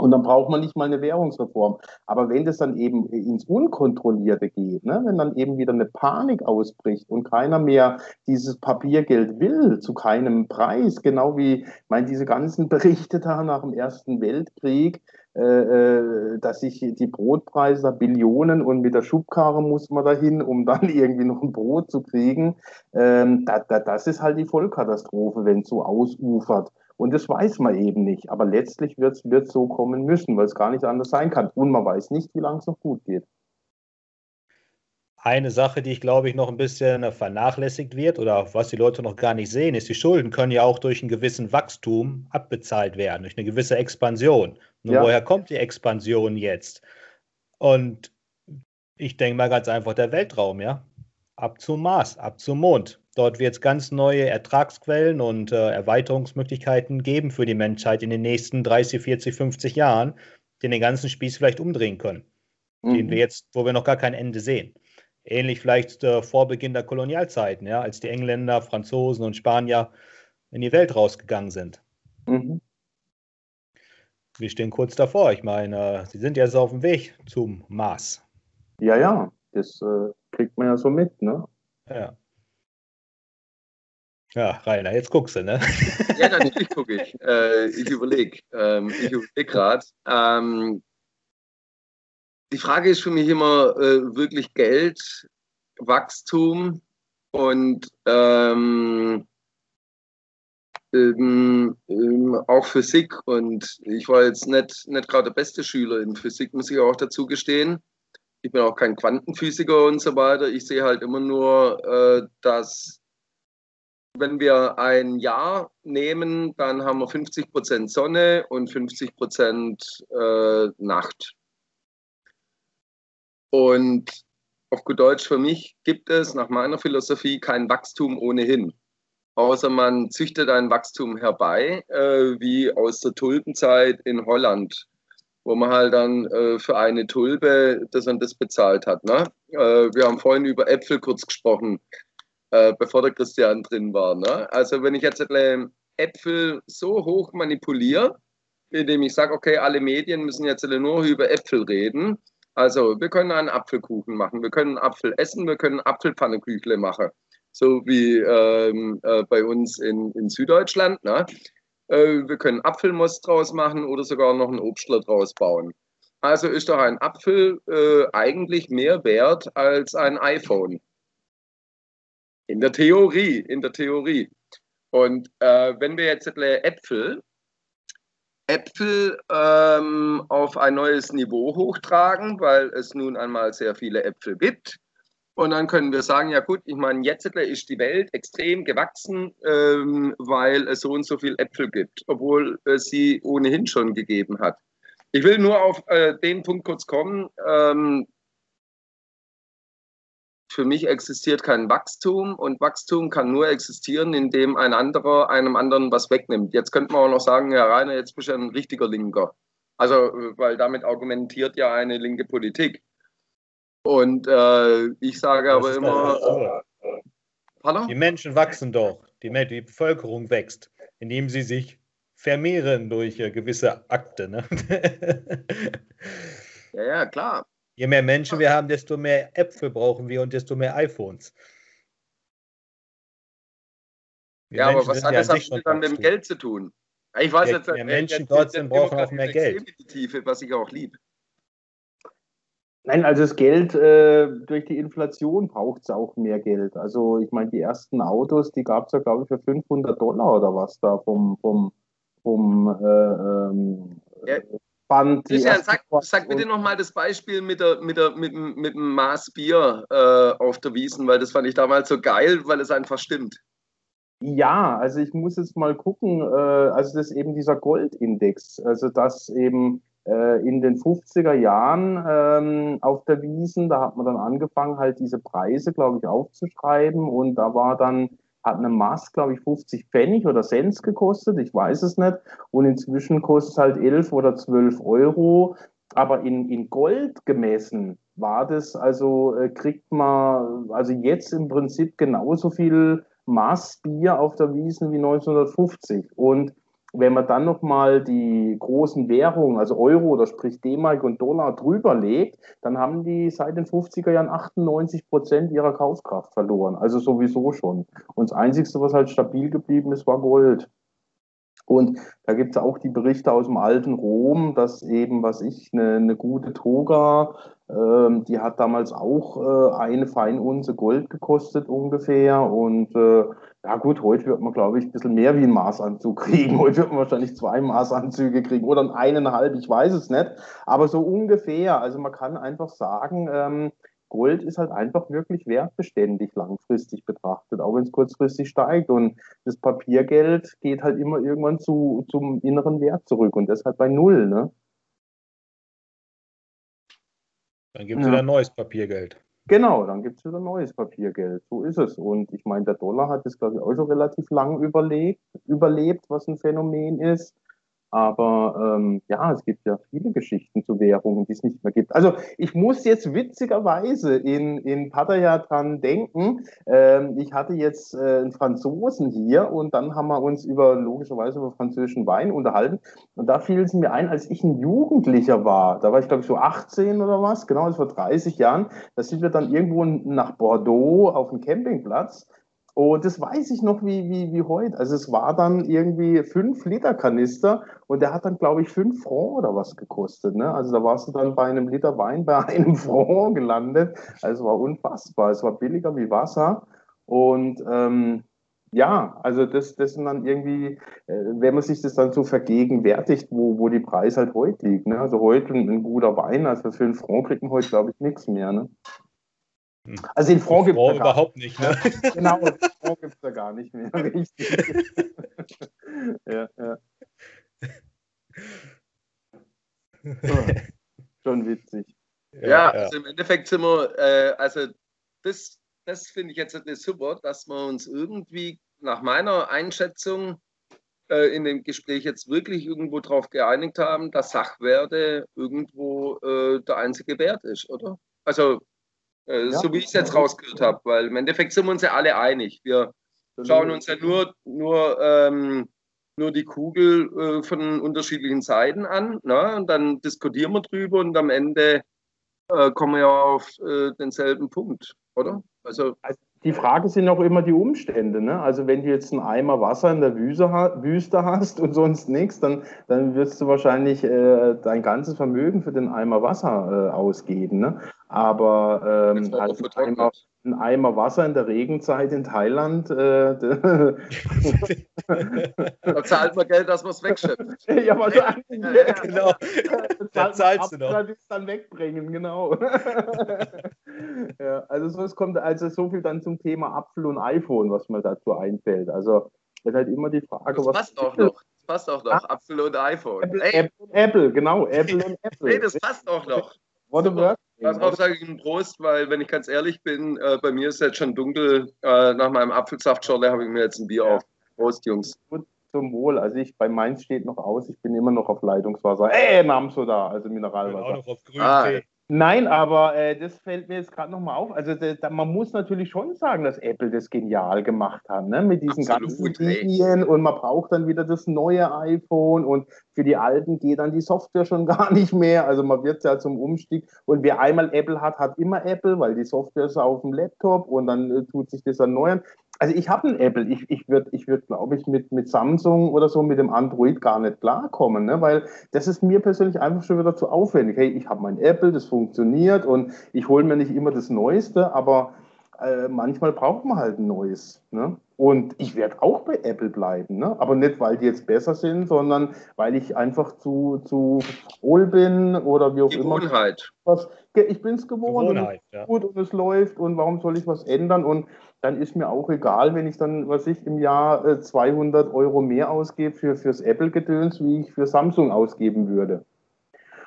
Und dann braucht man nicht mal eine Währungsreform. Aber wenn das dann eben ins Unkontrollierte geht, ne, wenn dann eben wieder eine Panik ausbricht und keiner mehr dieses Papiergeld will, zu keinem Preis, genau wie, meine, diese ganzen Berichte da nach dem Ersten Weltkrieg, äh, äh dass sich die Brotpreise da Billionen und mit der Schubkarre muss man dahin, um dann irgendwie noch ein Brot zu kriegen. Ähm, da, da, das ist halt die Vollkatastrophe, wenn es so ausufert. Und das weiß man eben nicht. Aber letztlich wird es so kommen müssen, weil es gar nicht anders sein kann. Und man weiß nicht, wie lange es noch gut geht. Eine Sache, die ich glaube ich noch ein bisschen vernachlässigt wird oder was die Leute noch gar nicht sehen, ist, die Schulden können ja auch durch einen gewissen Wachstum abbezahlt werden, durch eine gewisse Expansion. Nur ja. woher kommt die Expansion jetzt? Und ich denke mal ganz einfach der Weltraum, ja. Ab zum Mars, ab zum Mond. Dort wird es ganz neue Ertragsquellen und äh, Erweiterungsmöglichkeiten geben für die Menschheit in den nächsten 30, 40, 50 Jahren, die den ganzen Spieß vielleicht umdrehen können. Mhm. Den wir jetzt, wo wir noch gar kein Ende sehen. Ähnlich vielleicht äh, vor Beginn der Kolonialzeiten, ja, als die Engländer, Franzosen und Spanier in die Welt rausgegangen sind. Mhm. Wir stehen kurz davor. Ich meine, Sie sind jetzt auf dem Weg zum Mars. Ja, ja, das äh, kriegt man ja so mit, ne? Ja. Ja, Rainer, jetzt guckst du, ne? Ja, natürlich gucke ich. Äh, ich überlege. Ähm, ich überlege gerade. Ähm, die Frage ist für mich immer äh, wirklich Geld, Wachstum und ähm, ähm, ähm, auch Physik. Und ich war jetzt nicht, nicht gerade der beste Schüler in Physik, muss ich auch dazu gestehen. Ich bin auch kein Quantenphysiker und so weiter. Ich sehe halt immer nur, äh, dass wenn wir ein Jahr nehmen, dann haben wir 50 Prozent Sonne und 50 Prozent äh, Nacht. Und auf gut Deutsch, für mich gibt es nach meiner Philosophie kein Wachstum ohnehin. Außer man züchtet ein Wachstum herbei, äh, wie aus der Tulpenzeit in Holland, wo man halt dann äh, für eine Tulpe das und das bezahlt hat. Ne? Äh, wir haben vorhin über Äpfel kurz gesprochen, äh, bevor der Christian drin war. Ne? Also wenn ich jetzt Äpfel so hoch manipuliere, indem ich sage, okay, alle Medien müssen jetzt nur über Äpfel reden, also, wir können einen Apfelkuchen machen, wir können Apfel essen, wir können Apfelpfanneküchle machen, so wie ähm, äh, bei uns in, in Süddeutschland. Ne? Äh, wir können Apfelmost draus machen oder sogar noch einen Obstler draus bauen. Also ist doch ein Apfel äh, eigentlich mehr wert als ein iPhone. In der Theorie, in der Theorie. Und äh, wenn wir jetzt Äpfel Äpfel ähm, auf ein neues Niveau hochtragen, weil es nun einmal sehr viele Äpfel gibt. Und dann können wir sagen, ja gut, ich meine, jetzt ist die Welt extrem gewachsen, ähm, weil es so und so viele Äpfel gibt, obwohl es sie ohnehin schon gegeben hat. Ich will nur auf äh, den Punkt kurz kommen. Ähm, für mich existiert kein Wachstum und Wachstum kann nur existieren, indem ein anderer einem anderen was wegnimmt. Jetzt könnte man auch noch sagen, Herr Rainer, jetzt bist du ein richtiger Linker. Also, weil damit argumentiert ja eine linke Politik. Und äh, ich sage aber immer. Pardon? Die Menschen wachsen doch. Die, die, Bevölkerung wächst, indem sie sich vermehren durch äh, gewisse Akte. Ne? ja, ja, klar. Je mehr Menschen wir haben, desto mehr Äpfel brauchen wir und desto mehr iPhones. Die ja, Menschen aber was hat das dann mit dem Geld zu tun? Ich weiß ja, jetzt, mehr Menschen dort sind, brauchen auch mehr Geld. Tiefe, was ich auch liebe. Nein, also das Geld äh, durch die Inflation braucht es auch mehr Geld. Also ich meine, die ersten Autos, die gab es ja, glaube ich, für 500 Dollar oder was da vom, vom, vom äh, ähm, ja, Band. Christian, sag, sag bitte nochmal das Beispiel mit, der, mit, der, mit, mit dem Maß Bier äh, auf der Wiesen, weil das fand ich damals so geil, weil es einfach stimmt. Ja, also ich muss jetzt mal gucken, äh, also das ist eben dieser Goldindex, also das eben äh, in den 50er Jahren ähm, auf der Wiesen, da hat man dann angefangen, halt diese Preise, glaube ich, aufzuschreiben und da war dann hat eine Maß, glaube ich, 50 Pfennig oder Cent gekostet, ich weiß es nicht. Und inzwischen kostet es halt 11 oder 12 Euro. Aber in, in Gold gemessen war das, also äh, kriegt man, also jetzt im Prinzip genauso viel Maß Bier auf der Wiesen wie 1950. Und wenn man dann nochmal die großen Währungen, also Euro oder sprich D-Mark und Dollar drüber legt, dann haben die seit den 50er Jahren 98 Prozent ihrer Kaufkraft verloren. Also sowieso schon. Und das Einzige, was halt stabil geblieben ist, war Gold. Und da gibt es auch die Berichte aus dem alten Rom, dass eben, was ich, eine, eine gute Toga, ähm, die hat damals auch äh, eine Feinunze Gold gekostet ungefähr. Und äh, ja gut, heute wird man, glaube ich, ein bisschen mehr wie ein Maßanzug kriegen. Heute wird man wahrscheinlich zwei Maßanzüge kriegen oder eineinhalb, ich weiß es nicht. Aber so ungefähr. Also man kann einfach sagen, ähm, Gold ist halt einfach wirklich wertbeständig langfristig betrachtet, auch wenn es kurzfristig steigt. Und das Papiergeld geht halt immer irgendwann zu, zum inneren Wert zurück und deshalb bei Null. Ne? Dann gibt es ja. wieder neues Papiergeld. Genau, dann gibt es wieder neues Papiergeld. So ist es. Und ich meine, der Dollar hat es, glaube ich, auch schon relativ lang überlebt, überlebt, was ein Phänomen ist. Aber ähm, ja, es gibt ja viele Geschichten zu Währungen, die es nicht mehr gibt. Also ich muss jetzt witzigerweise in, in Pattaya dran denken. Ähm, ich hatte jetzt äh, einen Franzosen hier und dann haben wir uns über logischerweise über französischen Wein unterhalten. Und da fiel es mir ein, als ich ein Jugendlicher war, da war ich glaube ich so 18 oder was, genau, das vor 30 Jahren, da sind wir dann irgendwo nach Bordeaux auf dem Campingplatz und das weiß ich noch wie, wie, wie heute. Also es war dann irgendwie 5 Liter Kanister und der hat dann, glaube ich, 5 Franc oder was gekostet. Ne? Also da warst du dann bei einem Liter Wein bei einem Franc gelandet. Also es war unfassbar. Es war billiger wie Wasser. Und ähm, ja, also das, das sind dann irgendwie, äh, wenn man sich das dann so vergegenwärtigt, wo, wo die Preis halt heute liegt. Ne? Also heute ein, ein guter Wein, also für 5 Franc kriegt man heute, glaube ich, nichts mehr. Ne? Hm. Also den Fonds gibt es überhaupt nicht. Ne? genau, den Fonds gibt es ja gar nicht mehr. Richtig. ja, ja. Oh, schon witzig. Ja, ja, also im Endeffekt sind wir, äh, also das, das finde ich jetzt super, dass wir uns irgendwie nach meiner Einschätzung äh, in dem Gespräch jetzt wirklich irgendwo darauf geeinigt haben, dass Sachwerte irgendwo äh, der einzige Wert ist, oder? Also äh, ja. So wie ich es jetzt rausgehört habe, weil im Endeffekt sind wir uns ja alle einig. Wir schauen uns ja nur, nur, ähm, nur die Kugel äh, von unterschiedlichen Seiten an ne? und dann diskutieren wir drüber und am Ende äh, kommen wir ja auf äh, denselben Punkt, oder? Also, also die Frage sind auch immer die Umstände. Ne? Also wenn du jetzt einen Eimer Wasser in der Wüste hast und sonst nichts, dann, dann wirst du wahrscheinlich äh, dein ganzes Vermögen für den Eimer Wasser äh, ausgeben. Ne? Aber ähm, halt ein, Eimer, ein, Eimer, Wasser in der Regenzeit in Thailand, äh, da zahlt man Geld, dass man es wegschöpft. ja, wahrscheinlich. Ja, ja, genau. Da zahlst du noch. Dann dann wegbringen, genau. ja, also so es kommt also so viel dann zum Thema Apfel und iPhone, was mir dazu einfällt. Also ist halt immer die Frage, das was. Passt auch noch. Das passt auch noch. Ach, Apfel und iPhone. Apple, Apple, Apple, genau. Apple und Apple. nee, das passt auch noch. What a word. Darauf sage ich einen Prost, weil, wenn ich ganz ehrlich bin, äh, bei mir ist es jetzt schon dunkel. Äh, nach meinem Apfelsaftschorle habe ich mir jetzt ein Bier ja. auf. Prost, Jungs. Gut zum Wohl. Also ich, bei Mainz steht noch aus, ich bin immer noch auf Leitungswasser. Äh, Namsoda, also Mineralwasser. Ich bin auch noch auf Grüntee. Ah, Nein, aber äh, das fällt mir jetzt gerade nochmal auf. Also da, man muss natürlich schon sagen, dass Apple das genial gemacht hat, ne? mit diesen Absolut, ganzen Linien und man braucht dann wieder das neue iPhone und für die alten geht dann die Software schon gar nicht mehr. Also man wird ja zum Umstieg und wer einmal Apple hat, hat immer Apple, weil die Software ist auf dem Laptop und dann äh, tut sich das erneuern. Also ich habe ein Apple. Ich, ich würde, ich würd, glaube ich, mit, mit Samsung oder so, mit dem Android gar nicht klarkommen, ne? weil das ist mir persönlich einfach schon wieder zu aufwendig. Hey, ich habe mein Apple, das funktioniert und ich hole mir nicht immer das Neueste, aber äh, manchmal braucht man halt ein neues. Ne? Und ich werde auch bei Apple bleiben, ne? aber nicht, weil die jetzt besser sind, sondern weil ich einfach zu, zu wohl bin oder wie auch Gewohnheit. immer. Was, ich bin es gewohnt Gewohnheit, und ja. gut und es läuft und warum soll ich was ändern? Und dann ist mir auch egal, wenn ich dann, was ich im Jahr 200 äh, Euro mehr ausgebe für, fürs Apple-Gedöns, wie ich für Samsung ausgeben würde.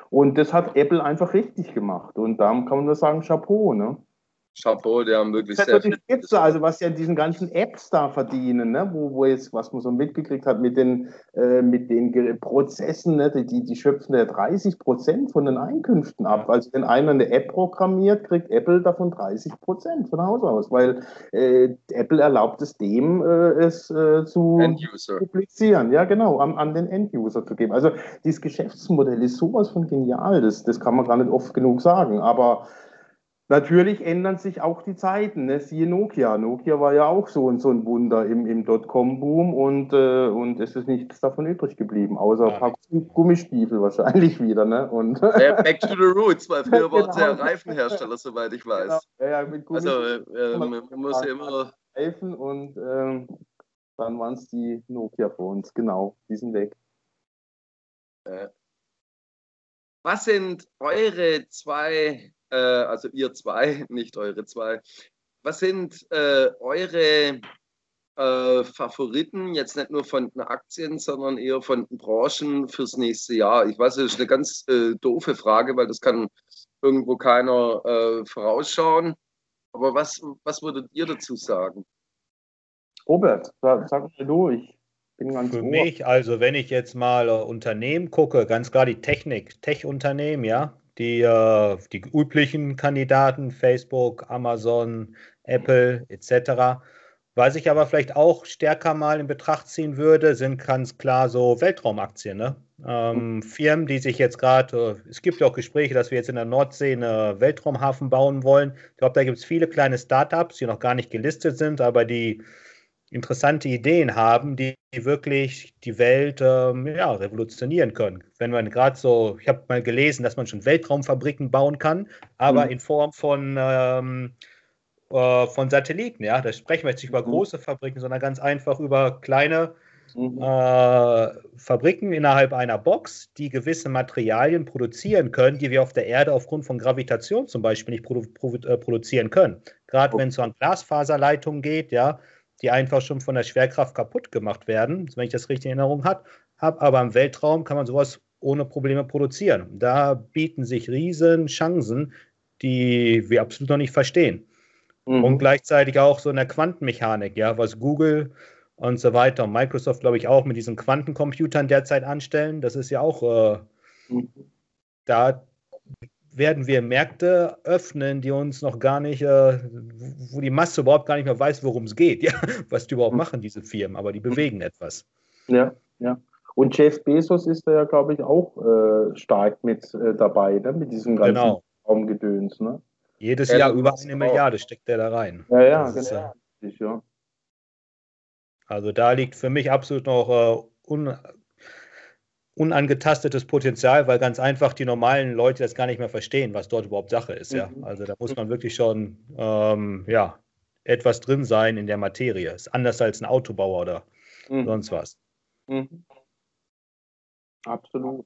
Und das hat Apple einfach richtig gemacht. Und da kann man nur sagen, Chapeau, ne? Chapeau, die haben wirklich das sehr viel. Spitze, also was ja diesen ganzen Apps da verdienen, ne? wo, wo jetzt, was man so mitgekriegt hat mit den, äh, mit den Prozessen, ne? die, die schöpfen ja 30 Prozent von den Einkünften ab. Also wenn einer eine App programmiert, kriegt Apple davon 30 Prozent von Haus aus, weil äh, Apple erlaubt es dem, äh, es äh, zu publizieren. Ja, genau, an, an den End-User zu geben. Also dieses Geschäftsmodell ist sowas von genial, das, das kann man gar nicht oft genug sagen, aber Natürlich ändern sich auch die Zeiten. Ne? Siehe Nokia. Nokia war ja auch so, so ein Wunder im, im Dotcom-Boom und, äh, und es ist nichts davon übrig geblieben, außer ein paar Gummistiefel wahrscheinlich wieder. Ne? Und back to the roots, weil früher genau. waren es ja Reifenhersteller, soweit ich weiß. Genau. Ja, ja, mit also äh, man muss ja immer. Reifen und äh, dann waren es die Nokia-Phones, genau, die sind weg. Was sind eure zwei äh, also ihr zwei, nicht eure zwei. Was sind äh, eure äh, Favoriten, jetzt nicht nur von den Aktien, sondern eher von den Branchen fürs nächste Jahr? Ich weiß, das ist eine ganz äh, doofe Frage, weil das kann irgendwo keiner äh, vorausschauen. Aber was, was würdet ihr dazu sagen? Robert, sag, mal du, ich bin ganz Für ohr. mich, also wenn ich jetzt mal äh, Unternehmen gucke, ganz klar die Technik, Tech-Unternehmen, ja, die, äh, die üblichen Kandidaten, Facebook, Amazon, Apple etc. Was ich aber vielleicht auch stärker mal in Betracht ziehen würde, sind ganz klar so Weltraumaktien. Ne? Ähm, Firmen, die sich jetzt gerade, äh, es gibt ja auch Gespräche, dass wir jetzt in der Nordsee einen Weltraumhafen bauen wollen. Ich glaube, da gibt es viele kleine Startups, die noch gar nicht gelistet sind, aber die interessante Ideen haben, die wirklich die Welt ähm, ja, revolutionieren können. Wenn man gerade so, ich habe mal gelesen, dass man schon Weltraumfabriken bauen kann, aber Mhm. in Form von, ähm, äh, von Satelliten. Ja, da sprechen wir jetzt nicht über Mhm. große Fabriken, sondern ganz einfach über kleine Mhm. äh, Fabriken innerhalb einer Box, die gewisse Materialien produzieren können, die wir auf der Erde aufgrund von Gravitation zum Beispiel nicht produ produ äh, produzieren können. Gerade wenn es so an Glasfaserleitungen geht, ja, die einfach schon von der Schwerkraft kaputt gemacht werden, wenn ich das richtig in Erinnerung habe. Aber im Weltraum kann man sowas ohne Probleme produzieren. Da bieten sich riesen Chancen, die wir absolut noch nicht verstehen. Mhm. Und gleichzeitig auch so in der Quantenmechanik, ja, was Google und so weiter und Microsoft, glaube ich, auch mit diesen Quantencomputern derzeit anstellen. Das ist ja auch, äh, Mhm. da werden wir Märkte öffnen, die uns noch gar nicht, äh, wo die Masse überhaupt gar nicht mehr weiß, worum es geht, ja, was die überhaupt Mhm. machen, diese Firmen, aber die bewegen etwas. Ja, ja. Und Jeff Bezos ist da ja, glaube ich, auch äh, stark mit äh, dabei, ne? mit diesem ganzen Genau. Raumgedöns. Ne? Jedes Elon Jahr über eine auch. Milliarde steckt der da rein. Ja, ja, Das ist, genau. Richtig, ja. Also da liegt für mich absolut noch äh, un, unangetastetes Potenzial, weil ganz einfach die normalen Leute das gar nicht mehr verstehen, was dort überhaupt Sache ist. Ja? Mhm. Also da muss man wirklich schon ähm, ja, etwas drin sein in der Materie. Ist anders als ein Autobauer oder Mhm. sonst was. Mhm. Absolut.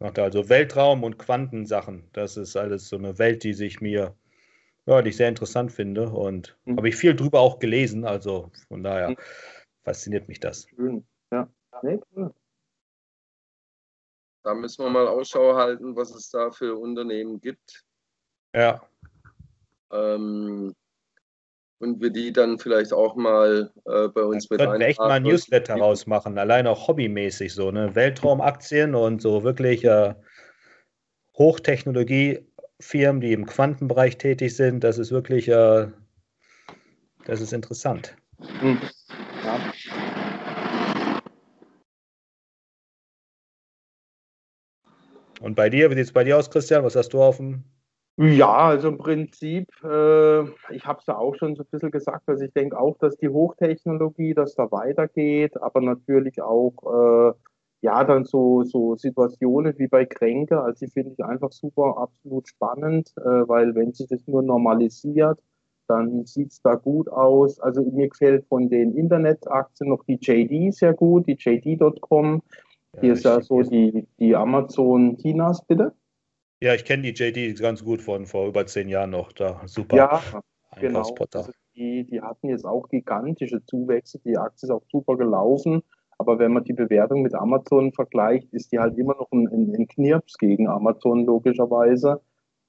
Also Weltraum und Quantensachen, das ist alles so eine Welt, die sich mir, ja, die ich sehr interessant finde. Und Mhm. habe ich viel drüber auch gelesen. Also von daher Mhm. fasziniert mich das. Schön. Ja. Nee, cool. Da müssen wir mal Ausschau halten, was es da für Unternehmen gibt. Ja, Ähm, und wir die dann vielleicht auch mal äh, bei uns mit Könnten wir echt mal ein. Newsletter rausmachen, allein auch hobbymäßig so, ne? Weltraumaktien und so wirklich äh, Hochtechnologiefirmen, die im Quantenbereich tätig sind, das ist wirklich, äh, das ist interessant. Mhm. Und bei dir, wie sieht es bei dir aus, Christian? Was hast du auf dem? Ja, also im Prinzip, äh, ich habe es ja auch schon so ein bisschen gesagt, also ich denke auch, dass die Hochtechnologie, dass da weitergeht, aber natürlich auch, äh, ja, dann so, so Situationen wie bei Kränke, also die finde ich einfach super, absolut spannend, äh, weil wenn sich das nur normalisiert, dann sieht es da gut aus. Also mir gefällt von den Internetaktien noch die JD sehr gut, die JD.com, die ist ja so die, die Amazon Chinas, bitte. Ja, ich kenne die JD ganz gut von vor über zehn Jahren noch. Da super Ja, Genau. Also die, die hatten jetzt auch gigantische Zuwächse. Die Aktie ist auch super gelaufen. Aber wenn man die Bewertung mit Amazon vergleicht, ist die halt immer noch ein, ein, ein Knirps gegen Amazon, logischerweise.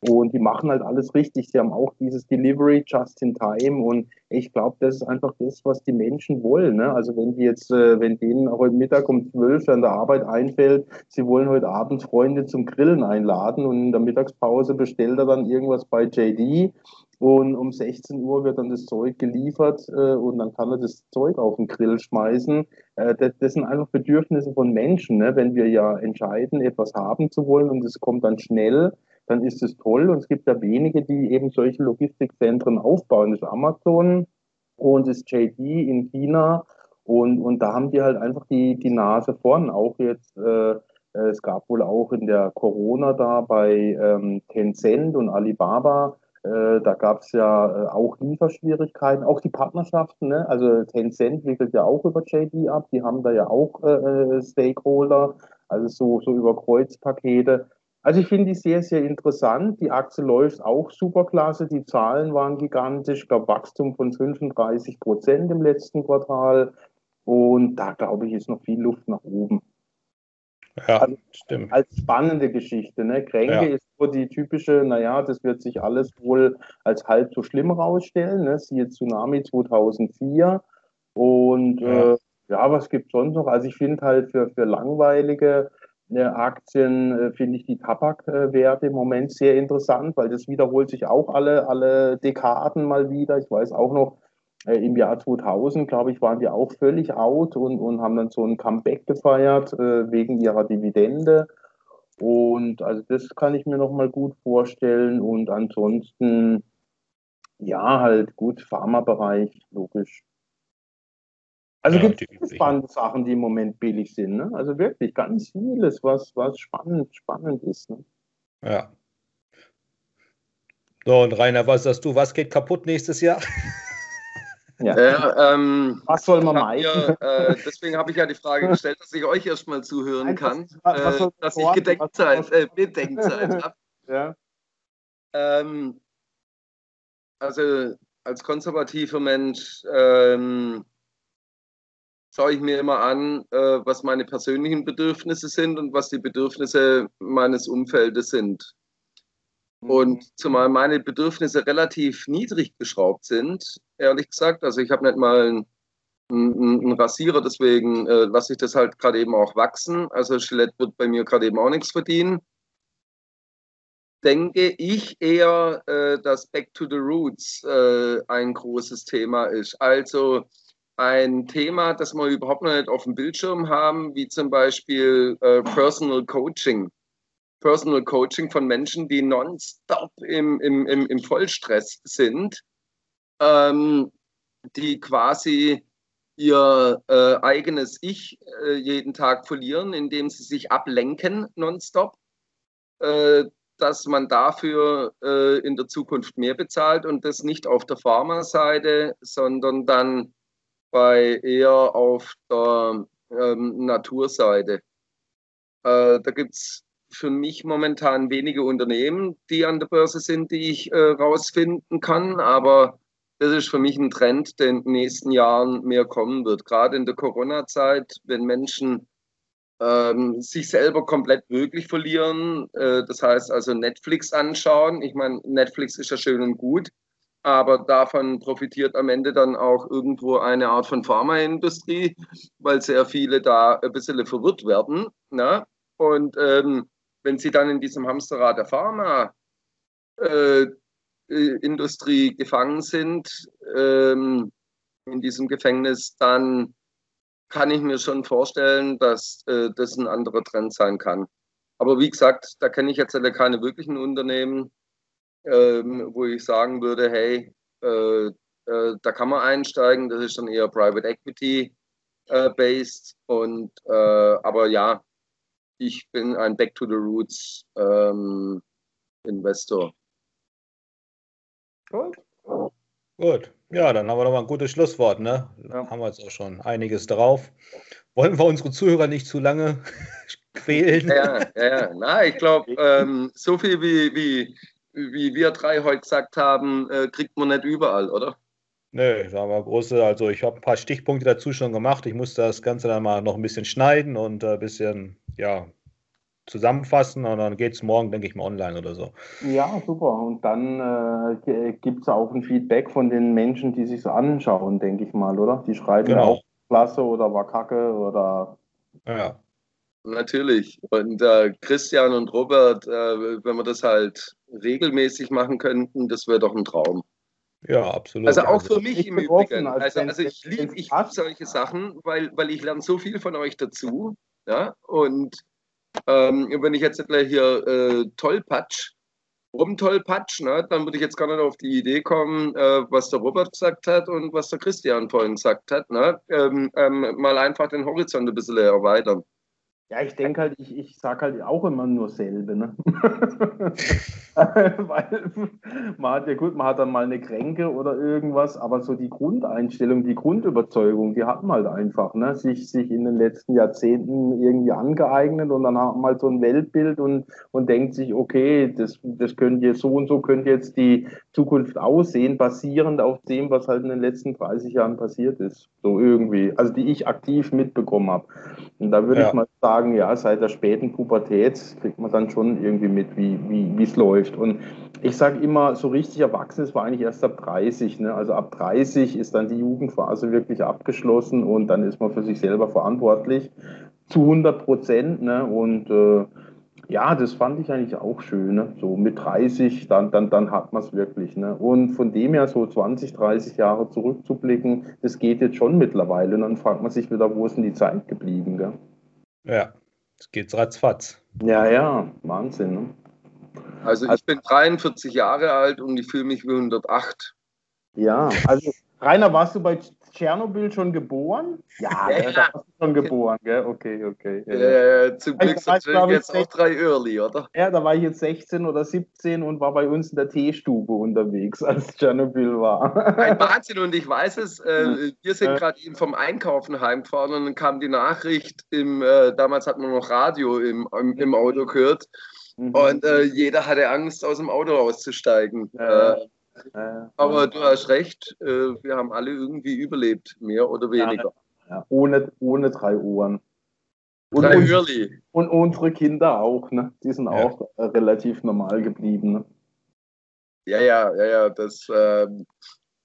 Und die machen halt alles richtig. Sie haben auch dieses Delivery just in time. Und ich glaube, das ist einfach das, was die Menschen wollen. Ne? Also wenn die jetzt, äh, wenn denen heute Mittag um 12 an der Arbeit einfällt, sie wollen heute Abend Freunde zum Grillen einladen und in der Mittagspause bestellt er dann irgendwas bei JD und um 16 Uhr wird dann das Zeug geliefert äh, und dann kann er das Zeug auf den Grill schmeißen. Äh, das, das sind einfach Bedürfnisse von Menschen. Ne? Wenn wir ja entscheiden, etwas haben zu wollen und es kommt dann schnell, dann ist es toll. Und es gibt ja wenige, die eben solche Logistikzentren aufbauen. Das ist Amazon und das JD in China. Und, und da haben die halt einfach die, die Nase vorn. Auch jetzt, äh, es gab wohl auch in der Corona da bei ähm, Tencent und Alibaba, äh, da gab es ja äh, auch Lieferschwierigkeiten, auch die Partnerschaften. Ne? Also Tencent wickelt ja auch über JD ab, die haben da ja auch äh, Stakeholder, also so, so über Kreuzpakete. Also ich finde die sehr, sehr interessant. Die Aktie läuft auch super klasse. Die Zahlen waren gigantisch. Ich glaube, Wachstum von 35 Prozent im letzten Quartal. Und da glaube ich, ist noch viel Luft nach oben. Ja, also, stimmt. Als spannende Geschichte. Ne? Kränke ja. ist so die typische, naja, das wird sich alles wohl als halb so schlimm rausstellen. Ne? Siehe Tsunami 2004. Und ja, äh, ja was gibt es sonst noch? Also ich finde halt für, für langweilige Aktien äh, finde ich die Tabakwerte im Moment sehr interessant, weil das wiederholt sich auch alle, alle Dekaden mal wieder. Ich weiß auch noch, äh, im Jahr 2000, glaube ich, waren die auch völlig out und, und haben dann so ein Comeback gefeiert äh, wegen ihrer Dividende. Und also das kann ich mir nochmal gut vorstellen. Und ansonsten, ja, halt gut, Pharmabereich, logisch. Also ja, gibt es spannende Sachen, die im Moment billig sind. Ne? Also wirklich ganz vieles, was, was spannend, spannend ist. Ne? Ja. So, und Rainer, was sagst du? Was geht kaputt nächstes Jahr? Ja. Äh, ähm, was soll man meinen? Äh, deswegen habe ich ja die Frage gestellt, dass ich euch erstmal zuhören Nein, kann, was, was äh, dass ich Gedenkzeit, äh, Bedenkzeit habe. Ja. Ähm, also als konservativer Mensch ähm, schaue ich mir immer an, äh, was meine persönlichen Bedürfnisse sind und was die Bedürfnisse meines Umfeldes sind. Und mhm. zumal meine Bedürfnisse relativ niedrig geschraubt sind, ehrlich gesagt, also ich habe nicht mal einen, einen Rasierer, deswegen äh, lasse ich das halt gerade eben auch wachsen. Also Gillette wird bei mir gerade eben auch nichts verdienen. Denke ich eher, äh, dass Back to the Roots äh, ein großes Thema ist. Also ein Thema, das wir überhaupt noch nicht auf dem Bildschirm haben, wie zum Beispiel äh, Personal Coaching. Personal Coaching von Menschen, die nonstop im, im, im, im Vollstress sind, ähm, die quasi ihr äh, eigenes Ich äh, jeden Tag verlieren, indem sie sich ablenken nonstop, äh, dass man dafür äh, in der Zukunft mehr bezahlt und das nicht auf der Pharmaseite, sondern dann bei eher auf der ähm, Naturseite. Äh, da gibt es für mich momentan wenige Unternehmen, die an der Börse sind, die ich äh, rausfinden kann, aber das ist für mich ein Trend, der in den nächsten Jahren mehr kommen wird. Gerade in der Corona-Zeit, wenn Menschen ähm, sich selber komplett wirklich verlieren, äh, das heißt also Netflix anschauen. Ich meine, Netflix ist ja schön und gut, aber davon profitiert am Ende dann auch irgendwo eine Art von Pharmaindustrie, weil sehr viele da ein bisschen verwirrt werden. Ne? Und ähm, wenn sie dann in diesem Hamsterrad der Pharmaindustrie äh, gefangen sind, ähm, in diesem Gefängnis, dann kann ich mir schon vorstellen, dass äh, das ein anderer Trend sein kann. Aber wie gesagt, da kenne ich jetzt keine wirklichen Unternehmen ähm, wo ich sagen würde, hey, äh, äh, da kann man einsteigen. Das ist dann eher Private Equity äh, based. Und äh, aber ja, ich bin ein Back to the Roots ähm, Investor. Gut. Gut. Ja, dann haben wir noch mal ein gutes Schlusswort, ne? Ja. Haben wir jetzt auch schon einiges drauf. Wollen wir unsere Zuhörer nicht zu lange quälen? Ja, ja, ja. Na, ich glaube, ähm, so viel wie, wie wie wir drei heute gesagt haben, äh, kriegt man nicht überall, oder? Nö, sagen wir große, also ich habe ein paar Stichpunkte dazu schon gemacht. Ich muss das Ganze dann mal noch ein bisschen schneiden und ein bisschen, ja, zusammenfassen und dann geht es morgen, denke ich mal, online oder so. Ja, super. Und dann äh, gibt es auch ein Feedback von den Menschen, die sich anschauen, denke ich mal, oder? Die schreiben genau. auch klasse oder war kacke oder. Ja. Natürlich. Und äh, Christian und Robert, äh, wenn wir das halt regelmäßig machen könnten, das wäre doch ein Traum. Ja, absolut. Also auch für mich im Übrigen. Also, also ich liebe ich lieb solche Sachen, weil, weil ich lerne so viel von euch dazu. Ja? Und ähm, wenn ich jetzt hier äh, Tollpatsch, rumtollpatsch, ne, dann würde ich jetzt gar nicht auf die Idee kommen, äh, was der Robert gesagt hat und was der Christian vorhin gesagt hat. Ne? Ähm, ähm, mal einfach den Horizont ein bisschen erweitern. Ja, ich denke halt, ich, ich sage halt auch immer nur selbe, ne? Weil man hat ja gut, man hat dann mal eine Kränke oder irgendwas, aber so die Grundeinstellung, die Grundüberzeugung, die hat man halt einfach, ne? Sich, sich in den letzten Jahrzehnten irgendwie angeeignet und dann hat man halt so ein Weltbild und, und denkt sich, okay, das, das könnte jetzt so und so könnte jetzt die Zukunft aussehen, basierend auf dem, was halt in den letzten 30 Jahren passiert ist. So irgendwie. Also die ich aktiv mitbekommen habe. Und da würde ja. ich mal sagen, ja, seit der späten Pubertät kriegt man dann schon irgendwie mit, wie wie es läuft. Und ich sage immer, so richtig erwachsen ist war eigentlich erst ab 30. Ne? Also ab 30 ist dann die Jugendphase wirklich abgeschlossen und dann ist man für sich selber verantwortlich zu 100 Prozent. Ne? Und äh, ja, das fand ich eigentlich auch schön. Ne? So mit 30, dann, dann, dann hat man es wirklich. Ne? Und von dem her so 20, 30 Jahre zurückzublicken, das geht jetzt schon mittlerweile. Und dann fragt man sich wieder, wo ist denn die Zeit geblieben? Gell? Ja, es geht ratzfatz. Ja, ja, Wahnsinn. Ne? Also ich bin 43 Jahre alt und ich fühle mich wie 108. Ja, also Rainer, warst du bei Tschernobyl schon geboren? Ja, ja, da warst du schon geboren, gell? Okay, okay. Ja, ja zum Glück sind wir jetzt auch drei Early, oder? Ja, da war ich jetzt 16 oder 17 und war bei uns in der Teestube unterwegs, als Tschernobyl war. Ein Wahnsinn und ich weiß es, äh, wir sind gerade eben vom Einkaufen heimgefahren und dann kam die Nachricht, im, äh, damals hat man noch Radio im, im, im Auto gehört mhm. und äh, jeder hatte Angst, aus dem Auto rauszusteigen. Ja. Äh, äh, Aber du hast recht, äh, wir haben alle irgendwie überlebt, mehr oder weniger. Ja. Ohne, ohne drei Ohren. Und, drei und, und, unsere Kinder auch, ne? Die sind ja. auch äh, relativ normal geblieben. Ne? Ja, ja, ja, ja. Das, ähm,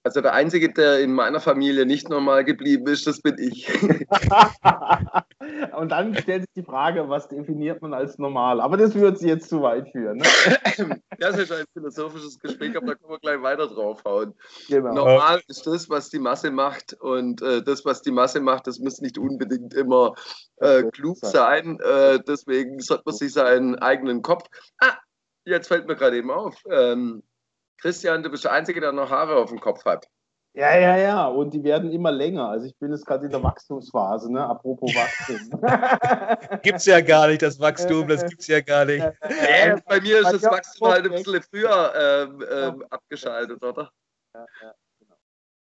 also der Einzige, der in meiner Familie nicht normal geblieben ist, das bin ich. Und dann stellt sich die Frage, was definiert man als normal? Aber das würde jetzt zu weit führen. Ne? Das ist ein philosophisches Gespräch, aber da können wir gleich weiter draufhauen. Genau. Normal ist das, was die Masse macht. Und äh, das, was die Masse macht, das muss nicht unbedingt immer äh, klug sein. Äh, deswegen sollte man sich seinen eigenen Kopf. Ah, jetzt fällt mir gerade eben auf. Ähm, Christian, du bist der Einzige, der noch Haare auf dem Kopf hat. Ja, ja, ja. Und die werden immer länger. Also ich bin jetzt gerade in der Wachstumsphase, ne? Apropos Wachstum. gibt's ja gar nicht, das Wachstum, das gibt's ja gar nicht. Ja, bei mir ist das Wachstum halt ein bisschen früher ähm, ähm, abgeschaltet, oder? Ja, ja, genau.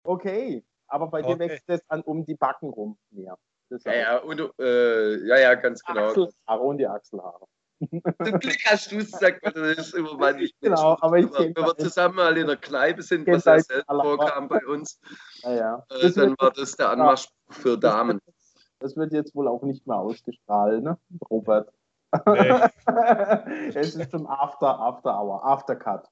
Okay, aber bei okay. dir wächst es an um die Backen rum mehr. Ja, ja, und, äh, ja, ja, ganz genau. Achselhaare und die Achselhaare. Zum Glück hast du es gesagt, weil das ist immer mein nicht. Genau, aber ich Wenn wir zusammen mal in der Kneipe sind, was ja selten vorkam bei uns, ja, ja. Äh, dann war das der Anmarsch für Damen. Das wird jetzt wohl auch nicht mehr ausgestrahlt, ne, Robert? Nee. es ist schon After, After Hour, After Cut.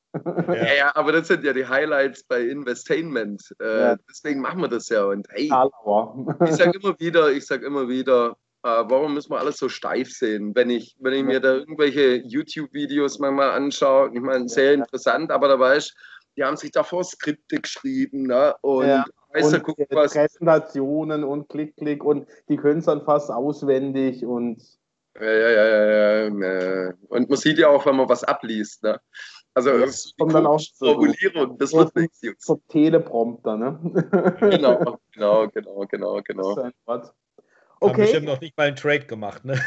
ja, ja, aber das sind ja die Highlights bei Investainment. Äh, ja. Deswegen machen wir das ja. Und hey, ich sage immer wieder, ich sage immer wieder, äh, warum müssen wir alles so steif sehen? Wenn ich, wenn ich mir da irgendwelche YouTube-Videos manchmal anschaue, ich meine, sehr interessant, aber da weiß die haben sich davor Skripte geschrieben, ne? Und, ja. weißt du, guck, was Präsentationen und Klick, Klick und die können es dann fast auswendig und ja, ja, ja, ja, ja. Und man sieht ja auch, wenn man was abliest, ne? Also das kommt dann auch Formulierung, das wird nichts. So Teleprompter, ne? genau, genau, genau, genau, genau. Okay. Haben bestimmt noch nicht mal einen Trade gemacht, ne?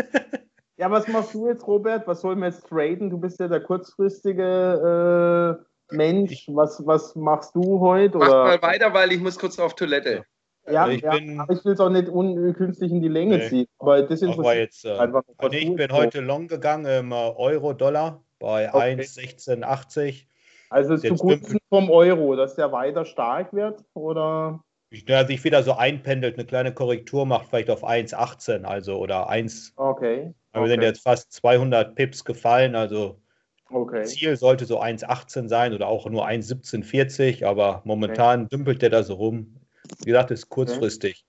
ja, was machst du jetzt, Robert? Was sollen wir jetzt traden? Du bist ja der kurzfristige äh, Mensch. Was, was machst du heute? Mach oder? mal weiter, weil ich muss kurz auf Toilette. Ja, also ich, ja, bin, ich will es auch nicht unkünstlich in die Länge nee. ziehen. Aber das ist jetzt, äh, einfach. Also ich bin heute long gegangen im äh, Euro-Dollar bei okay. 1,1680. Also zugunsten vom Euro, dass der weiter stark wird? Oder? Ja, sich wieder so einpendelt, eine kleine Korrektur macht, vielleicht auf 1,18, also oder 1. Okay. Wir okay. sind jetzt fast 200 Pips gefallen, also okay. Ziel sollte so 1,18 sein oder auch nur 1,1740, aber momentan okay. dümpelt der da so rum. Wie gesagt, ist kurzfristig.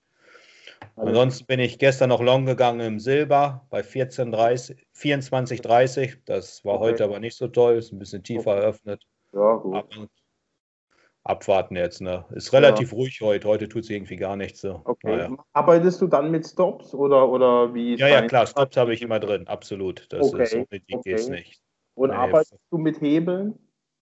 Okay. Ansonsten bin ich gestern noch long gegangen im Silber bei 24,30. Das war heute aber nicht so toll, ist ein bisschen tiefer eröffnet. Ja, gut. Aber abwarten jetzt. Ne? Ist relativ ja. ruhig heute. Heute tut es irgendwie gar nichts. So. Okay. Naja. Arbeitest du dann mit Stops oder, oder wie? Ja, ja, klar. Stops habe ich immer drin. Absolut. Das okay. ist so mit okay. geht's nicht. Und nee. arbeitest du mit Hebeln?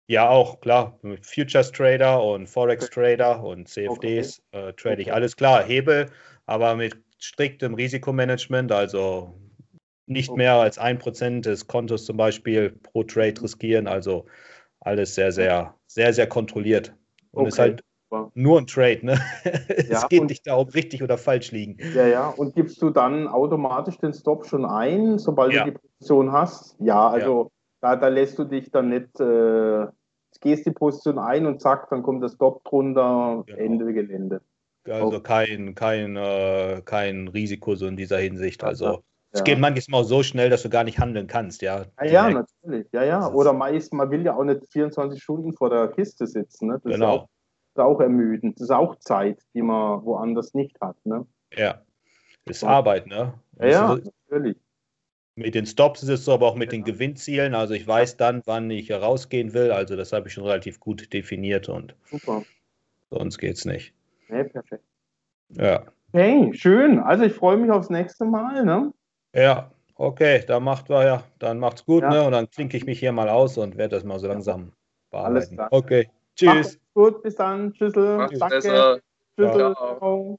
Ja, auch klar. Mit Futures Trader und Forex Trader und CFDs okay. äh, trade ich alles klar. Hebel, aber mit striktem Risikomanagement, also nicht mehr als ein Prozent des Kontos zum Beispiel pro Trade riskieren. Also alles sehr, sehr, sehr, sehr kontrolliert. Und okay. ist halt nur ein Trade, ne? es ja, geht nicht darum, richtig oder falsch liegen. Ja, ja. Und gibst du dann automatisch den Stop schon ein, sobald ja. du die Position hast? Ja, also ja. Da, da lässt du dich dann nicht, äh, gehst die Position ein und zack, dann kommt der Stop drunter, genau. Ende Gelände. Also kein, kein, äh, kein Risiko so in dieser Hinsicht. Also es geht manchmal auch so schnell, dass du gar nicht handeln kannst, ja. Ja, ja natürlich. Ja, ja. Oder meist, man will ja auch nicht 24 Stunden vor der Kiste sitzen. Ne? Das genau. Ist auch, ist auch ermüdend. Das ist auch Zeit, die man woanders nicht hat. Ne? Ja. Das ist Arbeit, ne? Ja, ja, natürlich. Mit den Stops ist es so, aber auch mit ja. den Gewinnzielen. Also ich weiß dann, wann ich rausgehen will. Also das habe ich schon relativ gut definiert und Super. sonst geht es nicht. Ja, perfekt. Ja. Hey, schön. Also ich freue mich aufs nächste Mal. Ne? Ja, okay, dann macht wir ja, dann macht's gut, ja. ne? Und dann klinke ich mich hier mal aus und werde das mal so langsam bearbeiten. Alles klar. Okay. Tschüss. Macht's gut, bis dann. Tschüssel. Danke. Besser. Tschüssel. Ciao.